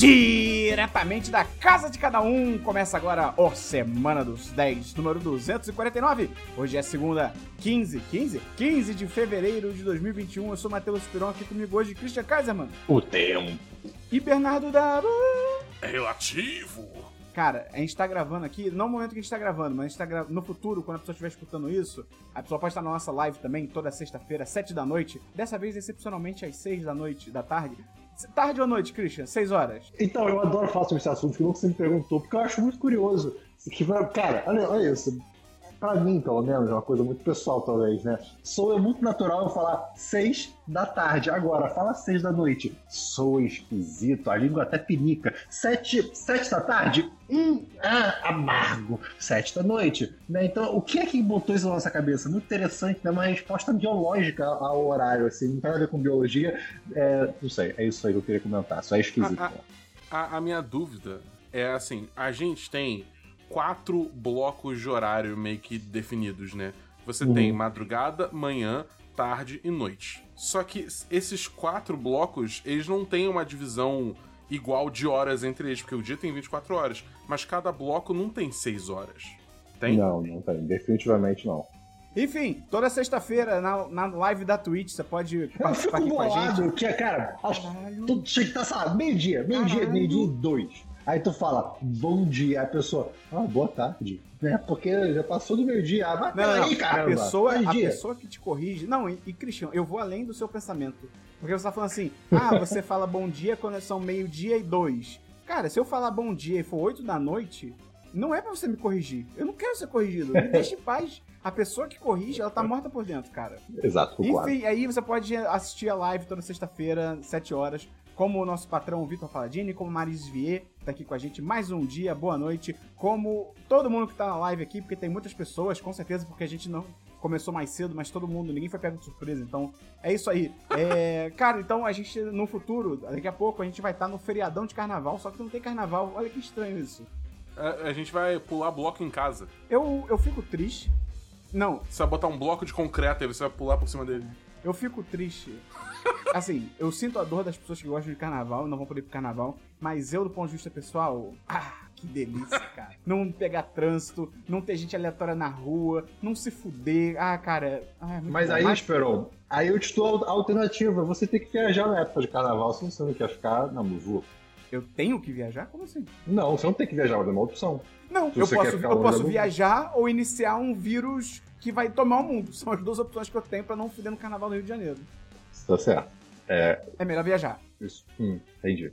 Diretamente da casa de cada um, começa agora o Semana dos 10, número 249. Hoje é segunda, 15, 15? 15 de fevereiro de 2021. Eu sou Matheus Piron, aqui comigo hoje, Christian Kaiserman. O tempo. E Bernardo Dabu. É relativo. Cara, a gente tá gravando aqui, não no momento que a gente tá gravando, mas a gente tá gra... no futuro, quando a pessoa estiver escutando isso, a pessoa pode estar na nossa live também, toda sexta-feira, 7 da noite. Dessa vez, excepcionalmente, às 6 da noite, da tarde. Tarde ou noite, Christian? 6 horas. Então, eu adoro falar sobre esse assunto que nunca você me perguntou, porque eu acho muito curioso. Que, cara, olha, olha isso. Pra mim, pelo menos, é uma coisa muito pessoal, talvez, né? Sou eu muito natural eu falar 6 da tarde. Agora, fala 6 da noite. Sou esquisito, a língua até pinica. 7, 7 da tarde? Hum, ah, amargo. 7 da noite. Né? Então, o que é que botou isso na nossa cabeça? Muito interessante, né? Uma resposta biológica ao horário, assim. Não tem nada a ver com biologia. É, não sei, é isso aí que eu queria comentar. Só é esquisito. A, a, a minha dúvida é assim: a gente tem quatro blocos de horário meio que definidos, né? Você uhum. tem madrugada, manhã, tarde e noite. Só que esses quatro blocos, eles não têm uma divisão igual de horas entre eles, porque o dia tem 24 horas, mas cada bloco não tem 6 horas. Tem? Não, não tem. Definitivamente não. Enfim, toda sexta-feira na, na live da Twitch, você pode participar aqui com a gente. Que, cara, acho, tudo tinha que estar, sabe, meio-dia, meio-dia, meio-dia e dois. Aí tu fala, bom dia, a pessoa, ah, boa tarde. Né? Porque já passou do meio dia. Ah, mas não, peraí, caramba. A pessoa, a pessoa que te corrige. Não, e, e Cristian, eu vou além do seu pensamento. Porque você tá falando assim, ah, você fala bom dia quando são meio-dia e dois. Cara, se eu falar bom dia e for oito da noite, não é pra você me corrigir. Eu não quero ser corrigido. Me deixe em paz. A pessoa que corrige, ela tá morta por dentro, cara. Exato, Enfim, aí você pode assistir a live toda sexta-feira, 7 horas, como o nosso patrão Vitor Paladini, como Maris Vier, tá aqui com a gente mais um dia, boa noite, como todo mundo que tá na live aqui, porque tem muitas pessoas, com certeza, porque a gente não começou mais cedo, mas todo mundo, ninguém foi pego de surpresa, então é isso aí. É, cara, então a gente no futuro, daqui a pouco, a gente vai estar tá no feriadão de carnaval, só que não tem carnaval, olha que estranho isso. A, a gente vai pular bloco em casa. Eu, eu fico triste. Não. Você vai botar um bloco de concreto e você vai pular por cima dele. Eu fico triste Assim, eu sinto a dor das pessoas que gostam de carnaval e não vão poder ir pro carnaval, mas eu, do ponto de vista pessoal, ah, que delícia, cara. não pegar trânsito, não ter gente aleatória na rua, não se fuder. Ah, cara. Ah, é mas bom. aí, Esperon, aí eu te dou a alternativa. Você tem que viajar na época de carnaval se você não quer ficar na muvu. Eu tenho que viajar? Como assim? Não, você não tem que viajar, mas é uma opção. Não, eu posso, eu posso viajar ou iniciar um vírus que vai tomar o mundo. São as duas opções que eu tenho para não fuder no carnaval do Rio de Janeiro. Tá certo. É, é melhor viajar. Isso. Hum, entendi.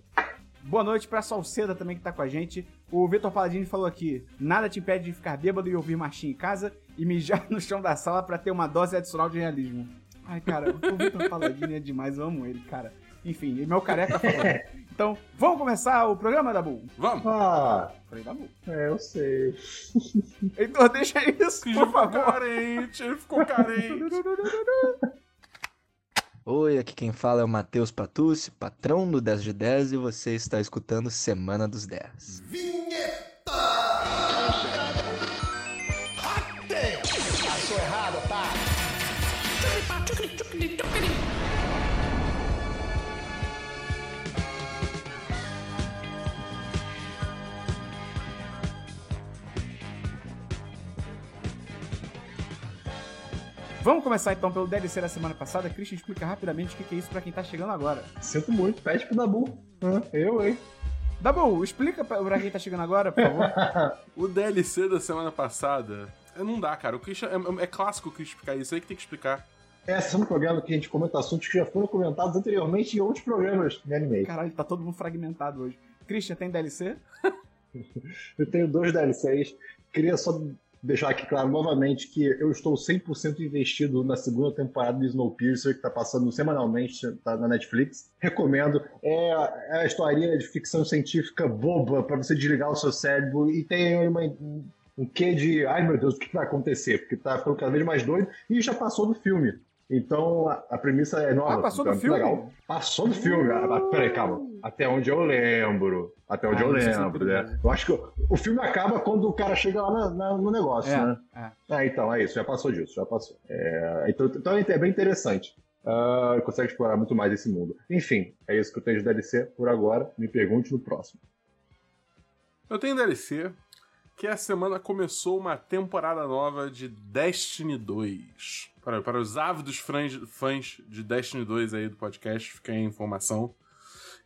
Boa noite pra Salceda também que tá com a gente. O Vitor Paladini falou aqui: nada te impede de ficar bêbado e ouvir marchinha em casa e mijar no chão da sala para ter uma dose adicional de realismo. Ai, cara, o Vitor Paladini é demais, eu amo ele, cara. Enfim, e meu careca falou. Então, vamos começar o programa, Dabu? Vamos! Ah! Falei, Dabu. É, eu sei. Então deixa isso, por favor. Carente, ele ficou carente. Oi, aqui quem fala é o Matheus Patucci, patrão do 10 de 10 e você está escutando Semana dos 10. Vinheta! Damn! Achou errado, tá? Vamos começar então pelo DLC da semana passada. Christian, explica rapidamente o que é isso para quem tá chegando agora. Sinto muito, pede pro Dabu. eu, hein? Dabu, explica pra quem tá chegando agora, por favor. o DLC da semana passada. Não dá, cara. O Christian, é, é clássico o Christian explicar isso aí que tem que explicar. Esse é um programa que a gente comenta assuntos que já foram comentados anteriormente em outros programas de anime. Caralho, tá todo mundo fragmentado hoje. Christian, tem DLC? eu tenho dois DLCs. Queria só deixar aqui claro novamente que eu estou 100% investido na segunda temporada de Snowpiercer, que está passando semanalmente tá na Netflix. Recomendo. É, é a historinha de ficção científica boba para você desligar o seu cérebro e tem uma, um quê de, ai meu Deus, o que vai acontecer? Porque tá ficando cada vez mais doido e já passou do filme. Então a, a premissa é nova. Ah, passou então, do é filme? Legal. Passou do filme. Uh. Ah, peraí, calma. Até onde eu lembro. Até onde ah, eu lembro, né? Eu acho que o, o, filme acaba quando o cara chega lá na, na, no negócio, é, né? É. é. então, é isso. Já passou disso, já passou. É, então, então é bem interessante. ah, consegue explorar muito mais esse mundo. Enfim, é isso que eu tenho de DLC por agora. Me pergunte no próximo. Eu tenho DLC que essa semana começou uma temporada nova de Destiny 2. Para, para os ávidos fãs, fãs de Destiny 2 aí do podcast, fica aí a informação.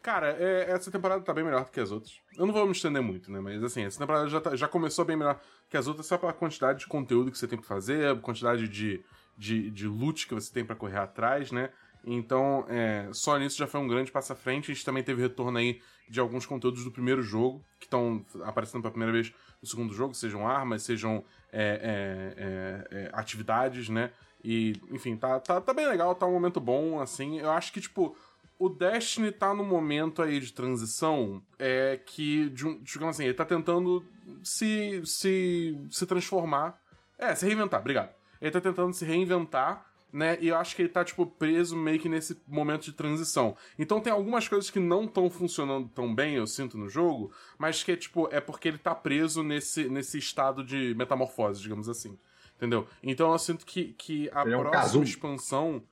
Cara, é- essa temporada tá bem melhor do que as outras. Eu não vou me estender muito, né? Mas assim, essa temporada já, tá- já começou bem melhor que as outras só pela quantidade de conteúdo que você tem pra fazer, a quantidade de, de, de loot que você tem pra correr atrás, né? Então, é, só nisso já foi um grande passo à frente. A gente também teve retorno aí de alguns conteúdos do primeiro jogo, que estão aparecendo pela primeira vez no segundo jogo, sejam armas, sejam é, é, é, é, atividades, né? E, enfim, tá, tá, tá bem legal, tá um momento bom, assim. Eu acho que, tipo, o Destiny tá num momento aí de transição é que, digamos assim, ele tá tentando se, se, se transformar. É, se reinventar, obrigado. Ele tá tentando se reinventar, né? E eu acho que ele tá, tipo, preso meio que nesse momento de transição. Então tem algumas coisas que não estão funcionando tão bem, eu sinto, no jogo, mas que, tipo, é porque ele tá preso nesse, nesse estado de metamorfose, digamos assim. Entendeu? Então eu sinto que, que a é um próxima casulo. expansão.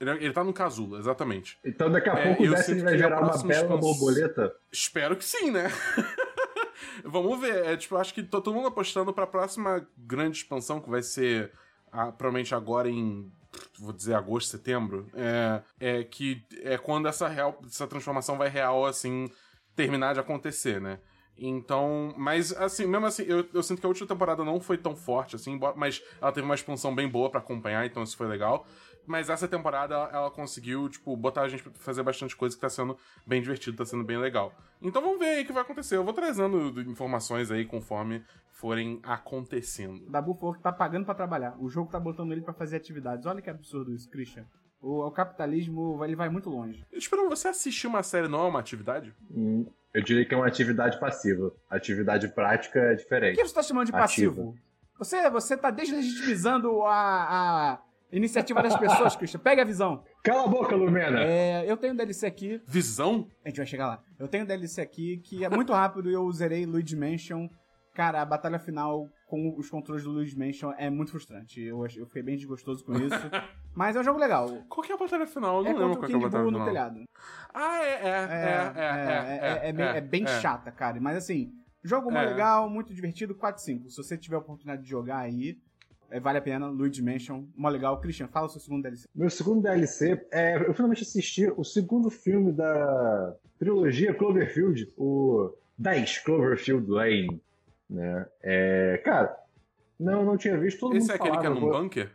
Ele, ele tá no casulo, exatamente. Então daqui a É, pouco o eu Destiny vai gerar uma bela expansão- borboleta. Espero que sim, né? Vamos ver. É, tipo, acho que todo mundo apostando pra próxima grande expansão, que vai ser ah, provavelmente agora em. Vou dizer agosto, setembro. É, é que é quando essa, real, essa transformação vai real, assim, terminar de acontecer, né? Então, mas assim, mesmo assim, eu, eu sinto que a última temporada não foi tão forte, assim, mas ela teve uma expansão bem boa pra acompanhar, então isso foi legal. Mas essa temporada ela, ela conseguiu, tipo, botar a gente pra fazer bastante coisa que tá sendo bem divertido, tá sendo bem legal. Então vamos ver aí o que vai acontecer. Eu vou trazendo informações aí conforme forem acontecendo. Dabu falou que tá pagando pra trabalhar. O jogo tá botando ele pra fazer atividades. Olha que absurdo isso, Christian. O, o capitalismo ele vai muito longe. Espero você assistir uma série não é uma atividade? Hum, eu diria que é uma atividade passiva. Atividade prática é O diferente. que você tá chamando de Ativa. passivo? Você, você tá deslegitimizando a, a iniciativa das pessoas, Christian. Pega a visão. Cala a boca, Lumena! É, eu tenho um DLC aqui. Visão? A gente vai chegar lá. Eu tenho um DLC aqui que é muito rápido e eu zerei Luigi Mansion. Cara, a batalha final com os controles do Luigi Mansion é muito frustrante. Eu, eu fiquei bem desgostoso com isso. Mas é um jogo legal. Qual que é a batalha final? Eu É não lembro qual o que é a batalha no final. telhado. Ah, é, é, É, é, é, é, é bem, é bem chata, cara. Mas assim, jogo muito É. legal, muito divertido, 4-5. Se você tiver a oportunidade de jogar aí, é, vale a pena. Luigi Mansion, mó legal. Christian, fala o seu segundo DLC. Meu segundo DLC é. Eu finalmente assisti o segundo filme da trilogia Cloverfield, o 10 Cloverfield Lane. Né? É, cara, não, não tinha visto todo Esse mundo é aquele que é falava, num bunker?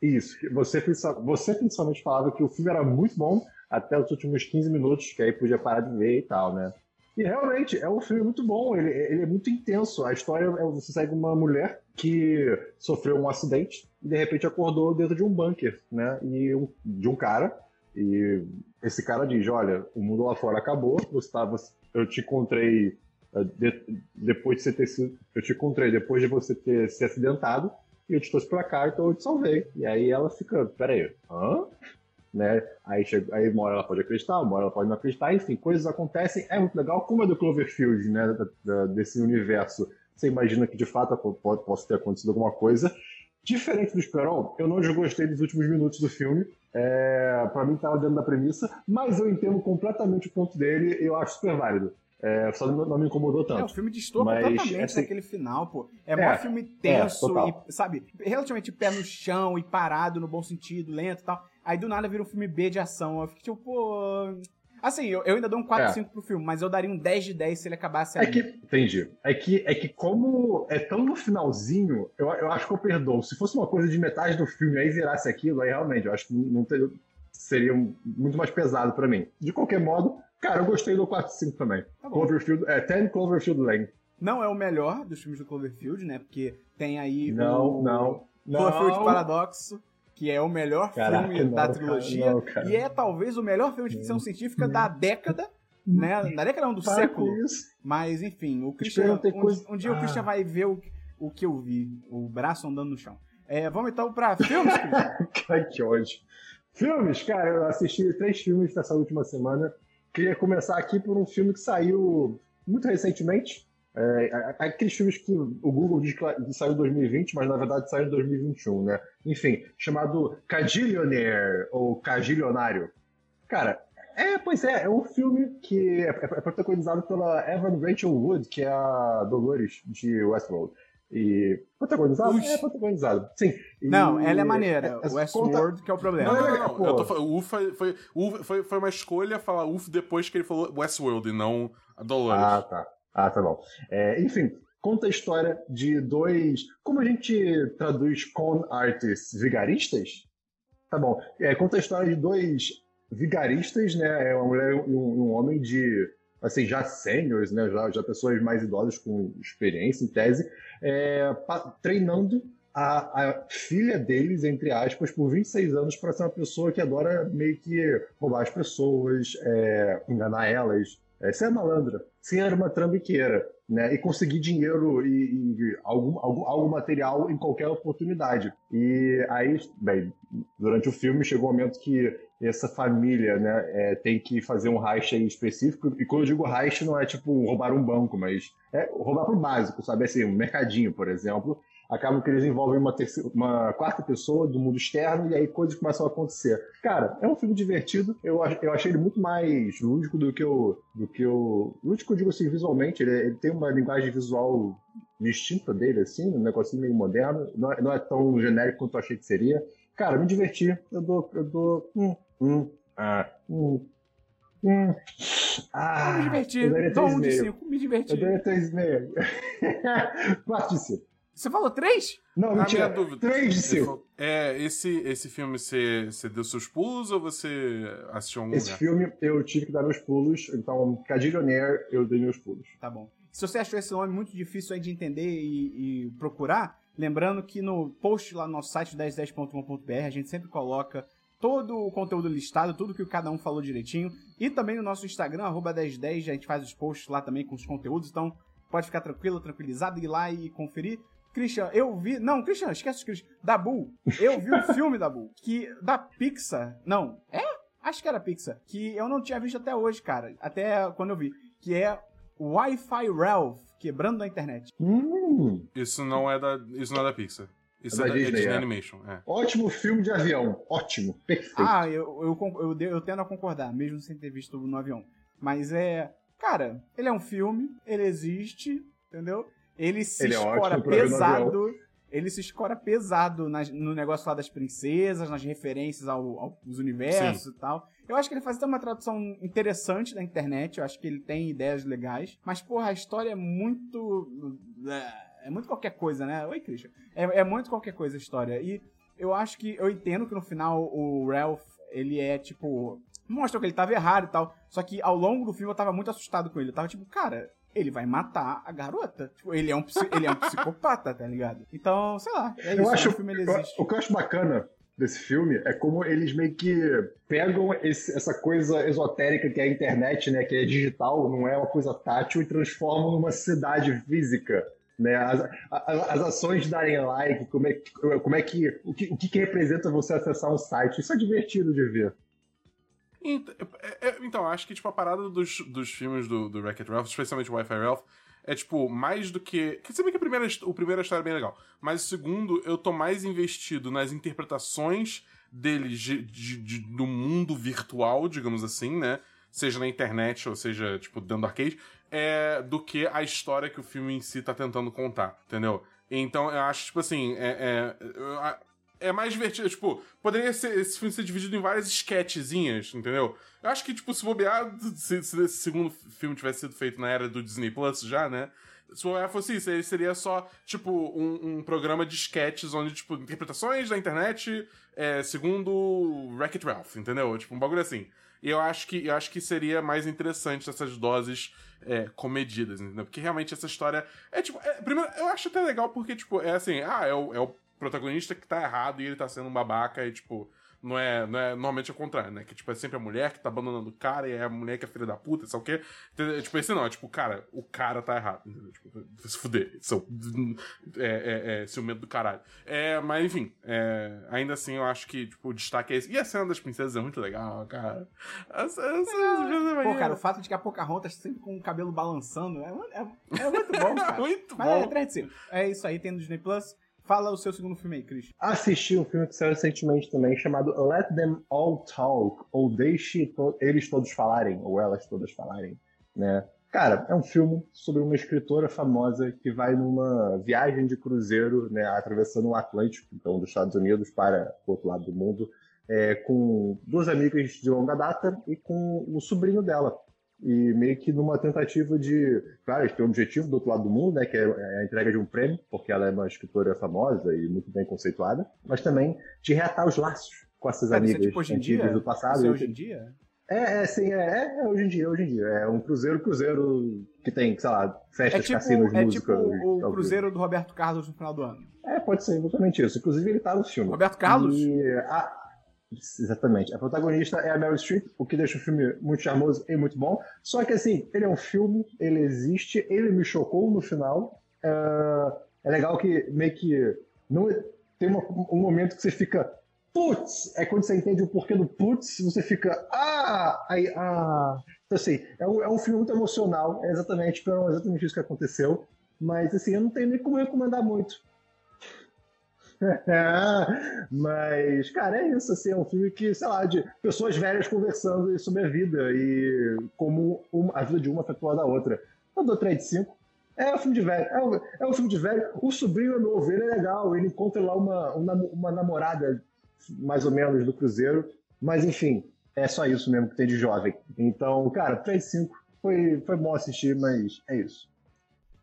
Isso, você, você principalmente falava que o filme era muito bom até os últimos 15 minutos, que aí podia parar de ver e tal, né? E realmente, é um filme muito bom, ele, ele é muito intenso. A história é você segue uma mulher que sofreu um acidente e de repente acordou dentro de um bunker, né? E um- de um cara. E esse cara diz: Olha, o mundo lá fora acabou, você tá, você- eu te encontrei de- depois de você ter sido. Eu te encontrei depois de você ter se acidentado e eu te trouxe pra cá, então eu te salvei. E aí ela fica, peraí, hã? Né? Aí, chega, aí uma hora ela pode acreditar, uma hora ela pode não acreditar, enfim, coisas acontecem, é muito legal, como é do Cloverfield, né, da- da- desse universo, você imagina que de fato pode, possa ter acontecido alguma coisa. Diferente do Esperon, eu não desgostei dos últimos minutos do filme, é, para mim tava dentro da premissa, mas eu entendo completamente o ponto dele e eu acho super válido. É, só não, não me incomodou É, o tanto. filme distorce completamente assim- naquele final, pô. É, É, mó filme tenso total. e, sabe, relativamente pé no chão e parado no bom sentido, lento e tal. Aí do nada vira um filme B de ação. Eu fico tipo, pô. Assim, eu, eu ainda dou um 4, É. 5 pro filme, mas eu daria um 10 de 10 se ele acabasse É ali. que, entendi. É que, é que como é tão no finalzinho, eu, eu acho que eu perdoo. Se fosse uma coisa de metade do filme aí virasse aquilo, aí realmente, eu acho que não ter- seria um- muito mais pesado pra mim. De qualquer modo, cara, eu gostei do 4-5 também. Tá. Cloverfield, é, 10 Cloverfield Lane. Não é o melhor dos filmes do Cloverfield, né? Porque tem aí Não, o não, não. Cloverfield Paradoxo, que é o melhor Caraca, filme não, da cara, trilogia. não, cara. e é talvez o melhor filme de ficção científica da década, né? Da década não, do Para século. Mas, enfim, o Christian. Um, coisa- um dia o Ah. Christian vai ver o, o que eu vi. O braço andando no chão. É, vamos então pra filmes, Christian? Ai, que ódio. Filmes, cara, eu assisti três filmes nessa última semana. Queria começar aqui por um filme que saiu muito recentemente. É, a- a- aqueles filmes que o Google diz que que saiu em 2020, mas na verdade saiu em 2021, né? Enfim, chamado Cagillionaire, ou Cagilionário. Cara, é, pois é, é um filme que é, é protagonizado pela Evan Rachel Wood, que é a Dolores de Westworld. E. Protagonizado? Ux. É protagonizado, sim. E- Não, ela é maneira. é- é- o conta- Westworld que é o problema. Não, não, é, não. pô. Eu tô falando, o UF foi, foi, foi, foi uma escolha falar UF depois que ele falou Westworld e não Dolores. Ah, tá. Ah, tá bom. É, enfim, conta a história de dois. Como a gente traduz con artists vigaristas? Tá bom. É, conta a história de dois vigaristas, né? É uma mulher e um, um homem de. Assim, já seniors, né? Já, já pessoas mais idosas com experiência, em tese, é, pa- treinando a, a filha deles, entre aspas, por 26 anos para ser uma pessoa que adora meio que roubar as pessoas, é, enganar elas, é, ser malandra, ser uma trambiqueira, né? E conseguir dinheiro e, e algum, algum, algo material em qualquer oportunidade. E aí, bem, durante o filme chegou o momento que essa família, né, é, tem que fazer um heist específico. E quando eu digo heist, não é tipo roubar um banco, mas é roubar pro básico, sabe? Assim, um mercadinho, por exemplo. Acaba que eles envolvem uma, terceira, uma quarta pessoa do mundo externo e aí coisas começam a acontecer. Cara, é um filme divertido. Eu, eu achei ele muito mais lúdico do que o. Do que o lúdico, eu digo assim, visualmente. Ele, ele tem uma linguagem visual distinta dele, assim, um negocinho meio moderno. Não é, não é tão genérico quanto eu achei que seria. Cara, me diverti. Eu dou. Eu dou. Hum, hum, ah, hum. Ah, me diverti. Dou um de 3,5. 5. Me diverti. Eu daria 3,5. 4 de 5. Você falou 3? Não, A mentira. minha dúvida. 3 de Ele 5. falou- É, esse, esse filme você, você deu seus pulos ou você assistiu algum Esse lugar? filme eu tive que dar meus pulos, então Cadillionaire eu dei meus pulos. Tá bom. Se você achou esse nome muito difícil aí de entender e, e procurar, lembrando que no post lá no nosso site 1010.com.br a gente sempre coloca todo o conteúdo listado, tudo que cada um falou direitinho. E também no nosso Instagram, arroba 1010, a gente faz os posts lá também com os conteúdos, então pode ficar tranquilo, tranquilizado, ir lá e conferir. Christian, eu vi. Não, Christian, esquece o Christian. Da Bull. Eu vi um filme da Bull. Que. Da Pixar. Não. É? Acho que era Pixar. Que eu não tinha visto até hoje, cara. Até quando eu vi. Que é Wi-Fi Ralph. Quebrando a internet. Hum, Isso não é da, isso não é da Pixar. Isso É é da é Disney, Disney é. Animation. É. ótimo filme de avião. Ótimo. Perfeito. Ah, eu, eu, eu, eu tendo a concordar, mesmo sem ter visto no avião. Mas é. Cara, ele é um filme, ele existe, entendeu? Ele se Ele é escora no pesado. Ele se escora pesado nas- no negócio lá das princesas, nas referências ao- aos universos e tal. Eu acho que ele faz até uma tradução interessante da internet. Eu acho que ele tem ideias legais. Mas, porra, a história é muito. É muito qualquer coisa, né? Oi, Christian. É, é muito qualquer coisa a história. E eu acho que. Eu entendo que no final o Ralph, ele é tipo. Mostra que ele tava errado e tal. Só que ao longo do filme eu tava muito assustado com ele. Eu tava tipo, cara, ele vai matar a garota. Tipo, ele é um, ele é um psicopata, tá ligado? Então, sei lá. É isso. eu acho, o filme existe. o que eu acho bacana desse filme é como eles meio que pegam esse- essa coisa esotérica que é a internet, né, que é digital, não é uma coisa tátil, e transformam numa cidade física. Né, as, a- as ações de darem like, como é, como é que o, que. o que representa você acessar um site. Isso é divertido de ver. É- é- Então, acho que, tipo, a parada dos, dos filmes do, do Wreck-It Ralph, especialmente o Wi-Fi Ralph, é, tipo, mais do que... Quer que a primeira, o primeiro história é bem legal, mas o segundo, eu tô mais investido nas interpretações deles de, de- de- do mundo virtual, digamos assim, né? Seja na internet ou seja, tipo, dentro do arcade, é, do que a história que o filme em si tá tentando contar, entendeu? Então, eu acho, tipo assim, é, é, é mais divertido. Tipo, poderia ser, esse filme ser dividido em várias sketchzinhas, entendeu? Eu acho que, tipo, se bobear, se, se esse segundo filme tivesse sido feito na era do Disney Plus já, né? Se bobear fosse isso, ele seria só, tipo, um, um programa de sketches onde, tipo, interpretações da internet é, segundo Wreck-It Ralph, entendeu? Tipo, um bagulho assim. Eu acho que, eu acho que seria mais interessante essas doses é, comedidas, entendeu? Porque realmente essa história é, tipo... é, primeiro, eu acho até legal porque, tipo, é assim, ah, é o, é o protagonista que tá errado e ele tá sendo um babaca e, tipo, Não é, não é normalmente é o contrário, né? Que tipo, é sempre a mulher que tá abandonando o cara e é a mulher que é filha da puta, sabe o quê? Entendeu? Tipo, esse não, é tipo, cara, o cara tá errado, entendeu? Tipo, se fuder. São, é, é, é ciumento do caralho. É, mas enfim, é, ainda assim eu acho que, tipo, o destaque é esse. E a cena das princesas é muito legal, cara. Essa, essa, essa, Pô, cara, o fato de que a Pocahontas sempre com o cabelo balançando é, é, é muito bom, cara. muito Mas bom. é, 3 de 5. É isso aí, tem no Disney Plus. Fala o seu segundo filme aí, Cris. Assisti um filme que saiu recentemente também, chamado Let Them All Talk, ou Deixe to- Eles Todos Falarem, ou Elas Todas Falarem, né? Cara, é um filme sobre uma escritora famosa que vai numa viagem de cruzeiro, né, atravessando o Atlântico, então dos Estados Unidos para o outro lado do mundo, é, com duas amigas de longa data e com o sobrinho dela. E meio que numa tentativa de. Claro, eles têm um objetivo do outro lado do mundo, né? Que é a entrega de um prêmio, porque ela é uma escritora famosa e muito bem conceituada, mas também de reatar os laços com essas Deve ser amigas tipo hoje em dia? do passado. Isso é hoje em dia? É, é, sim, é, é, é hoje em dia, hoje em dia. É um cruzeiro, cruzeiro que tem, sei lá, É festas, tipo, cassinos, é música. tipo o vivo. Cruzeiro do Roberto Carlos no final do ano. É, pode ser exatamente isso. Inclusive, ele tá no filme. Roberto Carlos? E a- Exatamente. A protagonista é a Meryl Streep, o que deixa o filme muito charmoso e muito bom. Só que, assim, ele é um filme, ele existe, ele me chocou no final. É, é legal que meio que não tem uma- um momento que você fica putz, é quando você entende o porquê do putz, você fica ah, aí, ah. Então, assim, é um, é um filme muito emocional, é exatamente, foi exatamente isso que aconteceu. Mas, assim, eu não tenho nem como recomendar muito. Mas, cara, é isso, assim, é um filme que, sei lá, de pessoas velhas conversando sobre a vida e como uma- a vida de uma afetou a outra. Eu dou 3 de 5. É um filme de velho, é um, é um filme de velho. O sobrinho é novo, ele é legal, ele encontra lá uma, uma, uma namorada, mais ou menos, do Cruzeiro, mas enfim, é só isso mesmo que tem de jovem. Então, cara, 3 de 5 foi, foi bom assistir, mas é isso.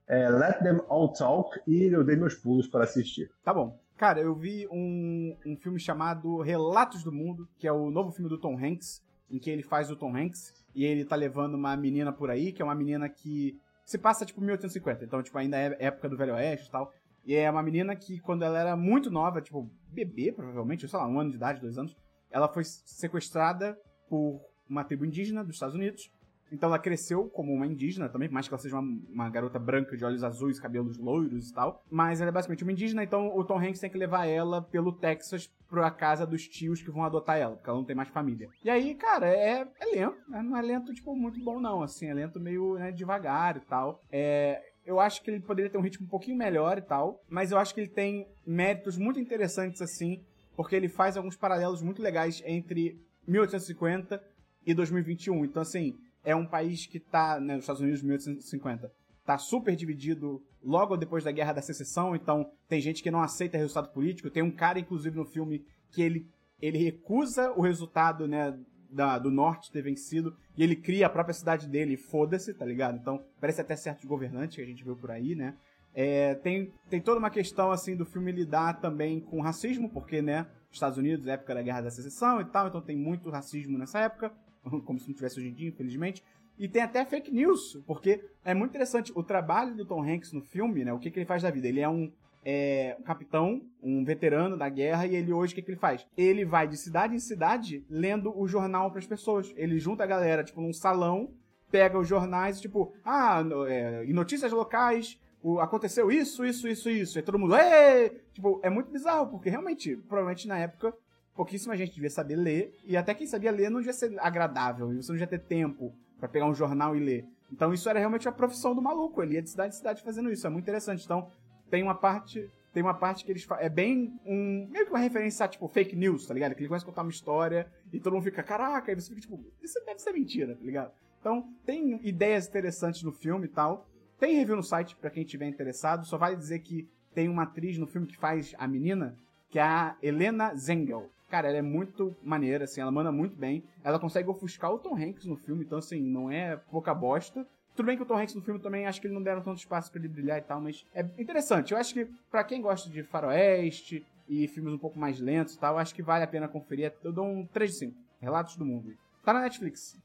É, Let Them All Talk e eu dei meus pulos para assistir. Tá bom. Cara, eu vi um, um filme chamado Relatos do Mundo, que é o novo filme do Tom Hanks, em que ele faz o Tom Hanks e ele tá levando uma menina por aí, que é uma menina que se passa tipo 1850, então tipo ainda é época do Velho Oeste e tal. E é uma menina que quando ela era muito nova, tipo bebê provavelmente, sei lá, um ano de idade, dois anos, ela foi sequestrada por uma tribo indígena dos Estados Unidos. Então ela cresceu como uma indígena também, por mais que ela seja uma, uma garota branca de olhos azuis, cabelos loiros e tal. Mas ela é basicamente uma indígena, então o Tom Hanks tem que levar ela pelo Texas pra casa dos tios que vão adotar ela, porque ela não tem mais família. E aí, cara, é, é lento, né? Não é lento, tipo, muito bom, não. Assim, é lento meio né, devagar e tal. É, eu acho que ele poderia ter um ritmo um pouquinho melhor e tal, mas eu acho que ele tem méritos muito interessantes, assim, porque ele faz alguns paralelos muito legais entre 1850 e 2021. Então, assim, é um país que tá, né, nos Estados Unidos, 1850, tá super dividido logo depois da Guerra da Secessão, então tem gente que não aceita resultado político. Tem um cara, inclusive, no filme que ele, ele recusa o resultado, né, da- do norte ter vencido e ele cria a própria cidade dele, foda-se, tá ligado? Então, parece até certos governantes que a gente viu por aí, né? É, tem, tem toda uma questão, assim, do filme lidar também com racismo, porque, né, Estados Unidos, época da Guerra da Secessão e tal, então tem muito racismo nessa época, como se não tivesse hoje em dia, infelizmente. E tem até fake news, porque é muito interessante o trabalho do Tom Hanks no filme, né? O que, que ele faz da vida? Ele é um, é, um capitão, um veterano da guerra, e ele hoje o que, que ele faz? Ele vai de cidade em cidade lendo o jornal para as pessoas. Ele junta a galera, tipo, num salão, pega os jornais, tipo, ah, é, em notícias locais, o- aconteceu isso, isso, isso, isso. E todo mundo, Ê! Tipo, é muito bizarro, porque realmente, provavelmente na época, pouquíssima gente devia saber ler, e até quem sabia ler não devia ser agradável, e você não devia ter tempo pra pegar um jornal e ler. Então isso era realmente a profissão do maluco, ele ia de cidade em cidade fazendo isso, é muito interessante. Então tem uma parte, tem uma parte que eles é bem um meio que uma referência a tipo fake news, tá ligado? Que ele começa a contar uma história e todo mundo fica, caraca, e você fica tipo, isso deve ser mentira, tá ligado? Então tem ideias interessantes no filme e tal. Tem review no site pra quem tiver interessado, só vale dizer que tem uma atriz no filme que faz a menina, que é a Helena Zengel. Cara, ela é muito maneira, assim, ela manda muito bem. Ela consegue ofuscar o Tom Hanks no filme, então, assim, não é pouca bosta. Tudo bem que o Tom Hanks no filme também, acho que ele não deram tanto espaço pra ele brilhar e tal, mas é interessante. Eu acho que pra quem gosta de faroeste e filmes um pouco mais lentos e tal, acho que vale a pena conferir. Eu dou um 3 de 5. Relatos do Mundo. Tá na Netflix.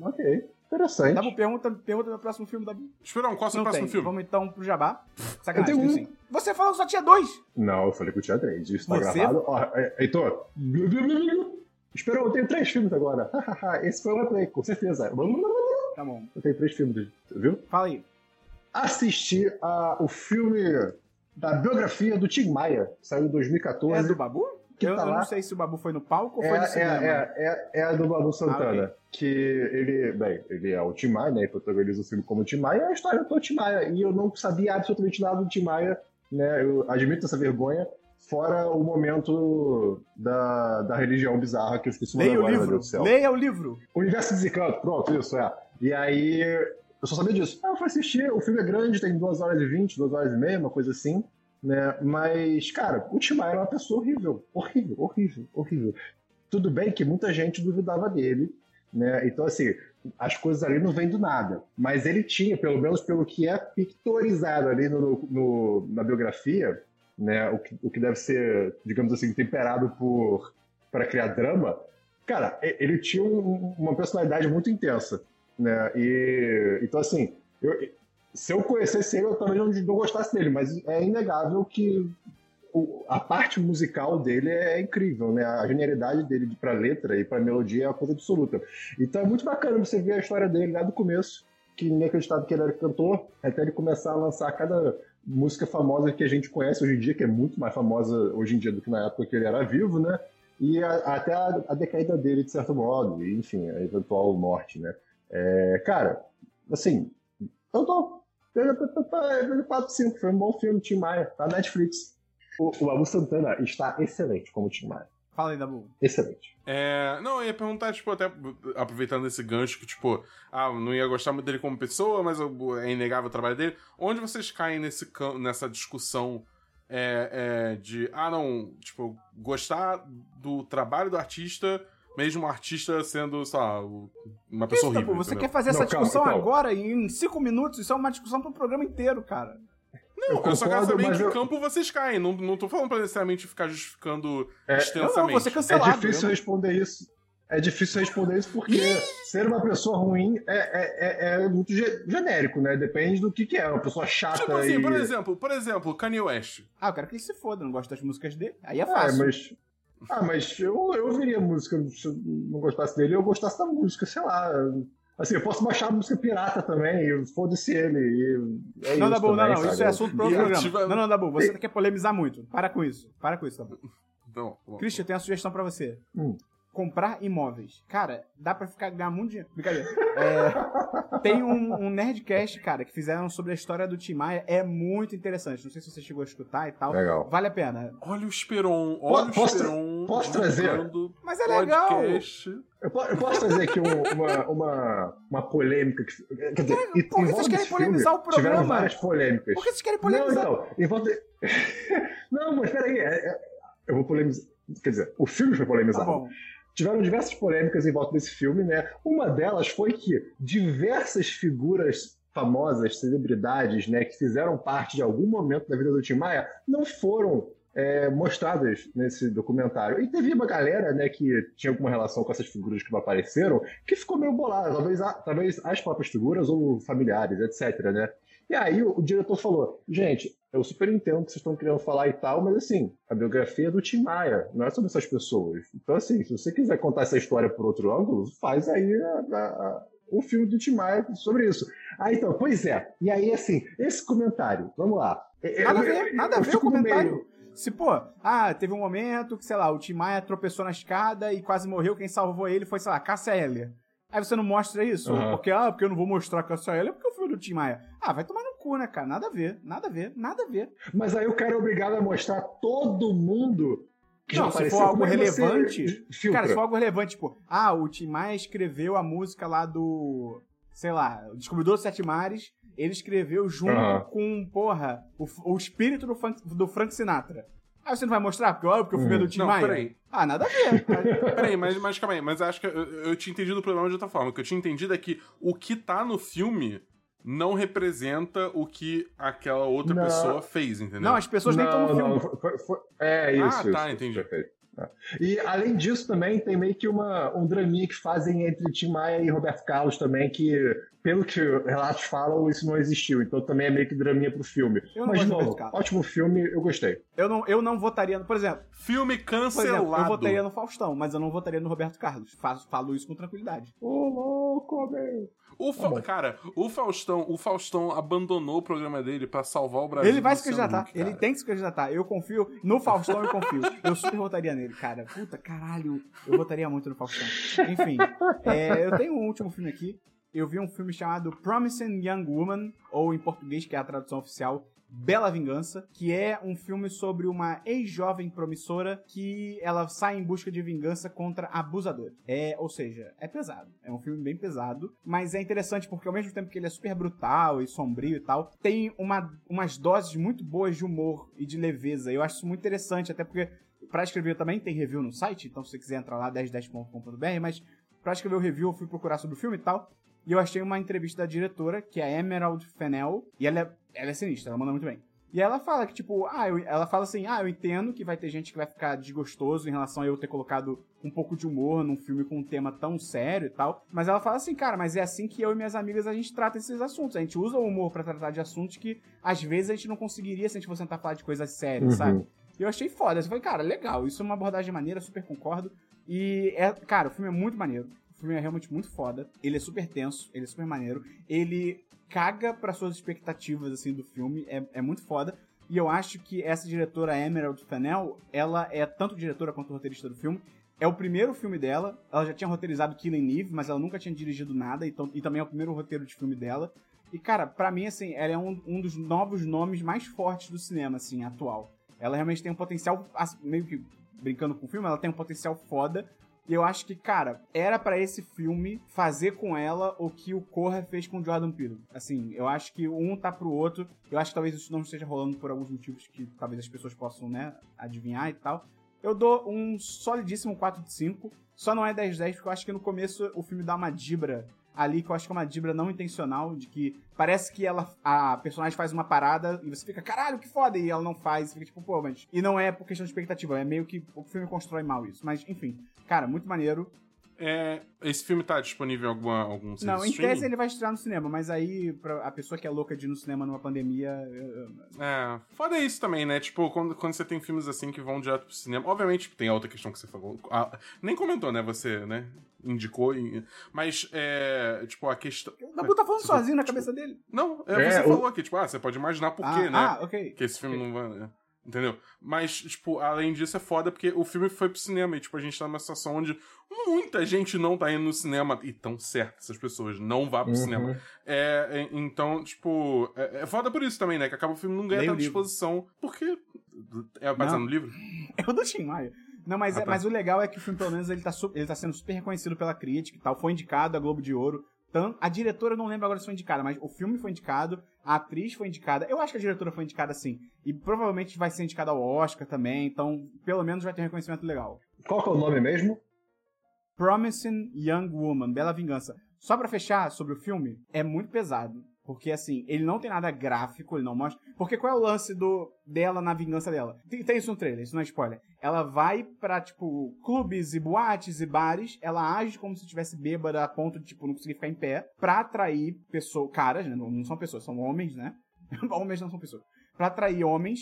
Ok, interessante. Dabu, pergunta, pergunta do próximo filme, Dabu. Esperão, qual é o próximo tem. filme? Vamos então pro Jabá. Eu Sacanagem, tenho um. Você falou que só tinha dois. Não, eu falei que eu tinha três. Isso tá Você- gravado. Ó, é, Heitor. Esperou, eu tenho três filmes agora. Esse foi o replay, com certeza. Tá bom. Eu tenho três filmes, viu? Fala aí. Assisti a, o filme da biografia do Tim Maia, que saiu em 2014. É do Babu? Que eu tá eu não lá. sei se o Babu foi no palco ou É, foi no é, cinema. é, é, é a do Babu Santana. Ah, ok. Que ele, bem, ele é o Tim Maia, né? Ele protagoniza o filme como o Tim Maia, é a história do Tim Maia. E eu não sabia absolutamente nada do Tim Maia, né? Eu admito essa vergonha, fora o momento da, da religião bizarra que eu esqueci o nome Leia o agora, meu livro. Deus do céu. Leia o livro. Universo Desencanto, pronto, isso, é. E aí, eu só sabia disso. Ah, eu fui assistir, o filme é grande, tem 2 horas e 20, 2 horas e meia, uma coisa assim, né? Mas, cara, o Tim Maia era uma pessoa horrível. Horrível, horrível, horrível. Tudo bem que muita gente duvidava dele, né? Então, assim, as coisas ali não vêm do nada. Mas ele tinha, pelo menos pelo que é pictorizado ali no, no- na biografia, né? O que, o que deve ser, digamos assim, temperado por para criar drama, cara, ele tinha um- uma personalidade muito intensa, né? E então assim, eu- se eu conhecesse ele, eu também não, não gostasse dele, mas é inegável que o- a parte musical dele é incrível, né? A genialidade dele para letra e para melodia é uma coisa absoluta. Então é muito bacana você ver a história dele lá do começo, que ninguém acreditava que ele era cantor, até ele começar a lançar cada música famosa que a gente conhece hoje em dia, que é muito mais famosa hoje em dia do que na época que ele era vivo, né? E a- até a, a decaída dele, de certo modo, e, enfim, a eventual morte, né? É, cara, assim, eu tô. Ele 4 5 foi um bom filme, Tim Maia, tá na Netflix. O, o Abu Santana está excelente como Tim Maia. Fala aí, Dabu. Excelente. É, não, eu ia perguntar, tipo, até aproveitando esse gancho que, tipo, ah, não ia gostar muito dele como pessoa, mas é inegável o trabalho dele. Onde vocês caem nesse, nessa discussão é, é, de, ah, não, tipo, gostar do trabalho do artista, mesmo o artista sendo, sei lá, uma pessoa Isso, horrível. Dabu, você entendeu? quer fazer essa Não, calma, discussão calma. agora em cinco minutos? Isso é uma discussão pro programa inteiro, cara. Não, eu, só quero concordo, saber em que eu- campo vocês caem. Não, não tô falando pra necessariamente ficar justificando É, Não, extensamente. não, você É cancelado. difícil eu- responder isso. É difícil responder isso porque ser uma pessoa ruim é, é, é, é muito ge- genérico, né? Depende do que, que é. Uma pessoa chata Tipo assim, e... por exemplo, por exemplo, Kanye West. Ah, eu quero que ele se foda, não gosto das músicas dele. Aí é Ah, fácil. mas... Ah, mas eu, eu ouviria música se eu não gostasse dele, eu gostasse da música, sei lá. Assim, eu posso baixar a música pirata também, e foda-se ele. E é Não, isso Dabu, não, também, não, sabe? isso é assunto para outro E programa. ativa- Não, não, Dabu, você quer polemizar muito. Para com isso. Para com isso, Dabu. Não, bom. Christian, eu tenho uma sugestão pra você. Hum. Comprar imóveis. Cara, dá pra ficar ganhar muito dinheiro. Brincadeira. É, tem um, um Nerdcast, cara, que fizeram sobre a história do Tim Maia. É muito interessante. Não sei se você chegou a escutar e tal. Legal. Vale a pena. Olha o Esperon, olha o posso- Esperon. posso trazer? Mas é legal. podcast. Eu, po- eu posso trazer aqui um- uma, uma, uma polêmica. Que, quer dizer, por que vocês querem polemizar filme, o programa? Tiveram várias polêmicas. Por que vocês querem Não, polemizar? então, em volta. não, mas peraí. é- é- eu vou polemizar. Quer dizer, o filme foi Tá polemizado. bom. Tiveram diversas polêmicas em volta desse filme, né? Uma delas foi que diversas figuras famosas, celebridades, né, que fizeram parte de algum momento da vida do Tim Maia, não foram é, mostradas nesse documentário. E teve uma galera, né, que tinha alguma relação com essas figuras que não apareceram, que ficou meio bolada, talvez, talvez as próprias figuras ou familiares, etc, né? E aí o, o diretor falou, gente, eu super entendo o que vocês estão querendo falar e tal, mas assim, a biografia é do Tim Maia, não é sobre essas pessoas. Então assim, se você quiser contar essa história por outro ângulo, faz aí a- a- a- o filme do Tim Maia sobre isso. Ah, então, pois é. E aí, assim, esse comentário, vamos lá. É, Nada a ver, nada a ver o comentário. Se, pô, ah, teve um momento que, sei lá, o Tim Maia tropeçou na escada e quase morreu, quem salvou ele foi, sei lá, Cássia Eller. Aí você não mostra isso? Aham. Porque, ah, porque eu não vou mostrar a Cássia Eller porque eu fui do Tim Maia. Ah, vai tomar no cu, né, cara? Nada a ver, nada a ver, nada a ver. Mas aí o cara é obrigado a mostrar todo mundo que Não, já se for algo é relevante? Cara, se for algo relevante, tipo, ah, o Tim Maia escreveu a música lá do, sei lá, o Descobridor dos Sete Mares, ele escreveu junto Aham. com, porra, o, o espírito do, Frank- do Frank Sinatra. Aí você não vai mostrar? Porque, ó, porque o filme é do Tim Não, Maia? peraí. Ah, nada a ver. Peraí, mas, mas calma aí, mas acho que eu, eu tinha entendido o problema de outra forma. O que eu tinha entendido é que o que tá no filme não representa o que aquela outra Não. pessoa fez, entendeu? não, as pessoas nem estão no Não, filme. não, foi- foi- é isso. Ah, tá, isso, entendi. Perfeito. E além disso também tem meio que uma, um draminha que fazem entre Tim Maia e Roberto Carlos também, que pelo que relatos falam, isso não existiu. Então também é meio que draminha pro filme. Eu não Mas de gosto do novo, ótimo filme, eu gostei. Eu não, eu não votaria, no- por exemplo, Filme cancelado. exemplo, eu votaria no Faustão, mas eu não votaria no Roberto Carlos. Faço, falo isso com tranquilidade. Ô, louco, velho. O Fa- Tá. Cara, o Faustão, o Faustão abandonou o programa dele pra salvar o Brasil. Ele vai se candidatar, ele tem que se candidatar. Eu confio no Faustão, eu confio. Eu super votaria nele, cara. Puta, caralho, eu votaria muito no Faustão. Enfim, é, eu tenho um último filme aqui. Eu vi um filme chamado Promising Young Woman, ou em português, que é a tradução oficial, Bela Vingança, que é um filme sobre uma ex-jovem promissora que ela sai em busca de vingança contra abusadores. É, ou seja, é pesado. É um filme bem pesado, mas é interessante porque ao mesmo tempo que ele é super brutal e sombrio e tal, tem uma, umas doses muito boas de humor e de leveza. Eu acho isso muito interessante, até porque pra escrever também tem review no site, então se você quiser entrar lá 1010.com.br, mas pra escrever o review eu fui procurar sobre o filme e tal. E eu achei uma entrevista da diretora, que é a Emerald Fennell, e ela é, ela é sinistra, ela manda muito bem. E ela fala que, tipo, ah, eu- ela fala assim, ah, eu entendo que vai ter gente que vai ficar desgostoso em relação a eu ter colocado um pouco de humor num filme com um tema tão sério e tal. Mas ela fala assim, cara, mas é assim que eu e minhas amigas a gente trata esses assuntos. A gente usa o humor pra tratar de assuntos que às vezes a gente não conseguiria se a gente fosse tentar falar de coisas sérias, Uhum. sabe? E eu achei foda. Eu falei, cara, legal, isso é uma abordagem maneira, super concordo. E, é, cara, o filme é muito maneiro. Filme é realmente muito foda. Ele é super tenso, ele é super maneiro. Ele caga para suas expectativas, assim, do filme. É, é muito foda. E eu acho que essa diretora, Emerald Fennell, ela é tanto diretora quanto roteirista do filme. É o primeiro filme dela. Ela já tinha roteirizado Killing Eve, mas ela nunca tinha dirigido nada. Então, e também é o primeiro roteiro de filme dela. E, cara, pra mim, assim, ela é um, um dos novos nomes mais fortes do cinema, assim, atual. Ela realmente tem um potencial, assim, meio que brincando com o filme, ela tem um potencial foda. E eu acho que, cara, era pra esse filme fazer com ela o que o Corra fez com o Jordan Peele. Assim, eu acho que um tá pro outro. Eu acho que talvez isso não esteja rolando por alguns motivos que talvez as pessoas possam, né, adivinhar e tal. Eu dou um solidíssimo 4 de 5. Só não é 10 de 10 porque eu acho que no começo o filme dá uma dibra ali que eu acho que é uma dibra não intencional, de que parece que ela a personagem faz uma parada e você fica, caralho, que foda, e ela não faz, fica tipo, pô, mas. E não é por questão de expectativa, é meio que o filme constrói mal isso. Mas, enfim, cara, muito maneiro. É, esse filme tá disponível em alguma, algum serviço não, em streaming? tese ele vai estrear no cinema, mas aí, pra a pessoa que é louca de ir no cinema numa pandemia. eu- É, foda isso também, né? Tipo, quando, quando você tem filmes assim que vão direto pro cinema. Obviamente tem a outra questão que você falou. ah, nem comentou, né? Você, né? Indicou. Mas, é. Tipo, a questão. O Dabu tá falando Você falou, sozinho na tipo, cabeça dele. Não, é, É, você o- falou aqui, tipo, ah, você pode imaginar por ah, quê, né? ah, ok. Que esse filme Ok. não vai. Entendeu? Mas, tipo, além disso é foda porque o filme foi pro cinema e, tipo, a gente tá numa situação onde muita gente não tá indo no cinema. E tão certo essas pessoas não vá pro Uhum. cinema. É, é, então, tipo, é, é foda por isso também, né? Que acaba o filme não ganha tanta livro. exposição. Porque. É baseado Não. no livro? É o do Tim Maia. Não, mas, Ah, é- tá. mas o legal é que o filme, pelo menos, ele tá, ele tá sendo super reconhecido pela crítica e tal. Foi indicado a Globo de Ouro. Tan- a diretora, não lembro agora se foi indicada, mas o filme foi indicado, a atriz foi indicada. Eu acho que a diretora foi indicada sim. E provavelmente vai ser indicada ao Oscar também. Então, pelo menos vai ter um reconhecimento legal. Qual que é o nome mesmo? Promising Young Woman, Bela Vingança. Só pra fechar sobre o filme, é muito pesado. Porque, assim, ele não tem nada gráfico, ele não mostra. Porque qual é o lance do dela na vingança dela? Tem, tem isso no trailer, isso não é spoiler. Ela vai pra, tipo, clubes e boates e bares, ela age como se estivesse bêbada a ponto de, tipo, não conseguir ficar em pé, pra atrair pessoas, caras, né? Não, são pessoas, são homens, né? homens não são pessoas. Pra atrair homens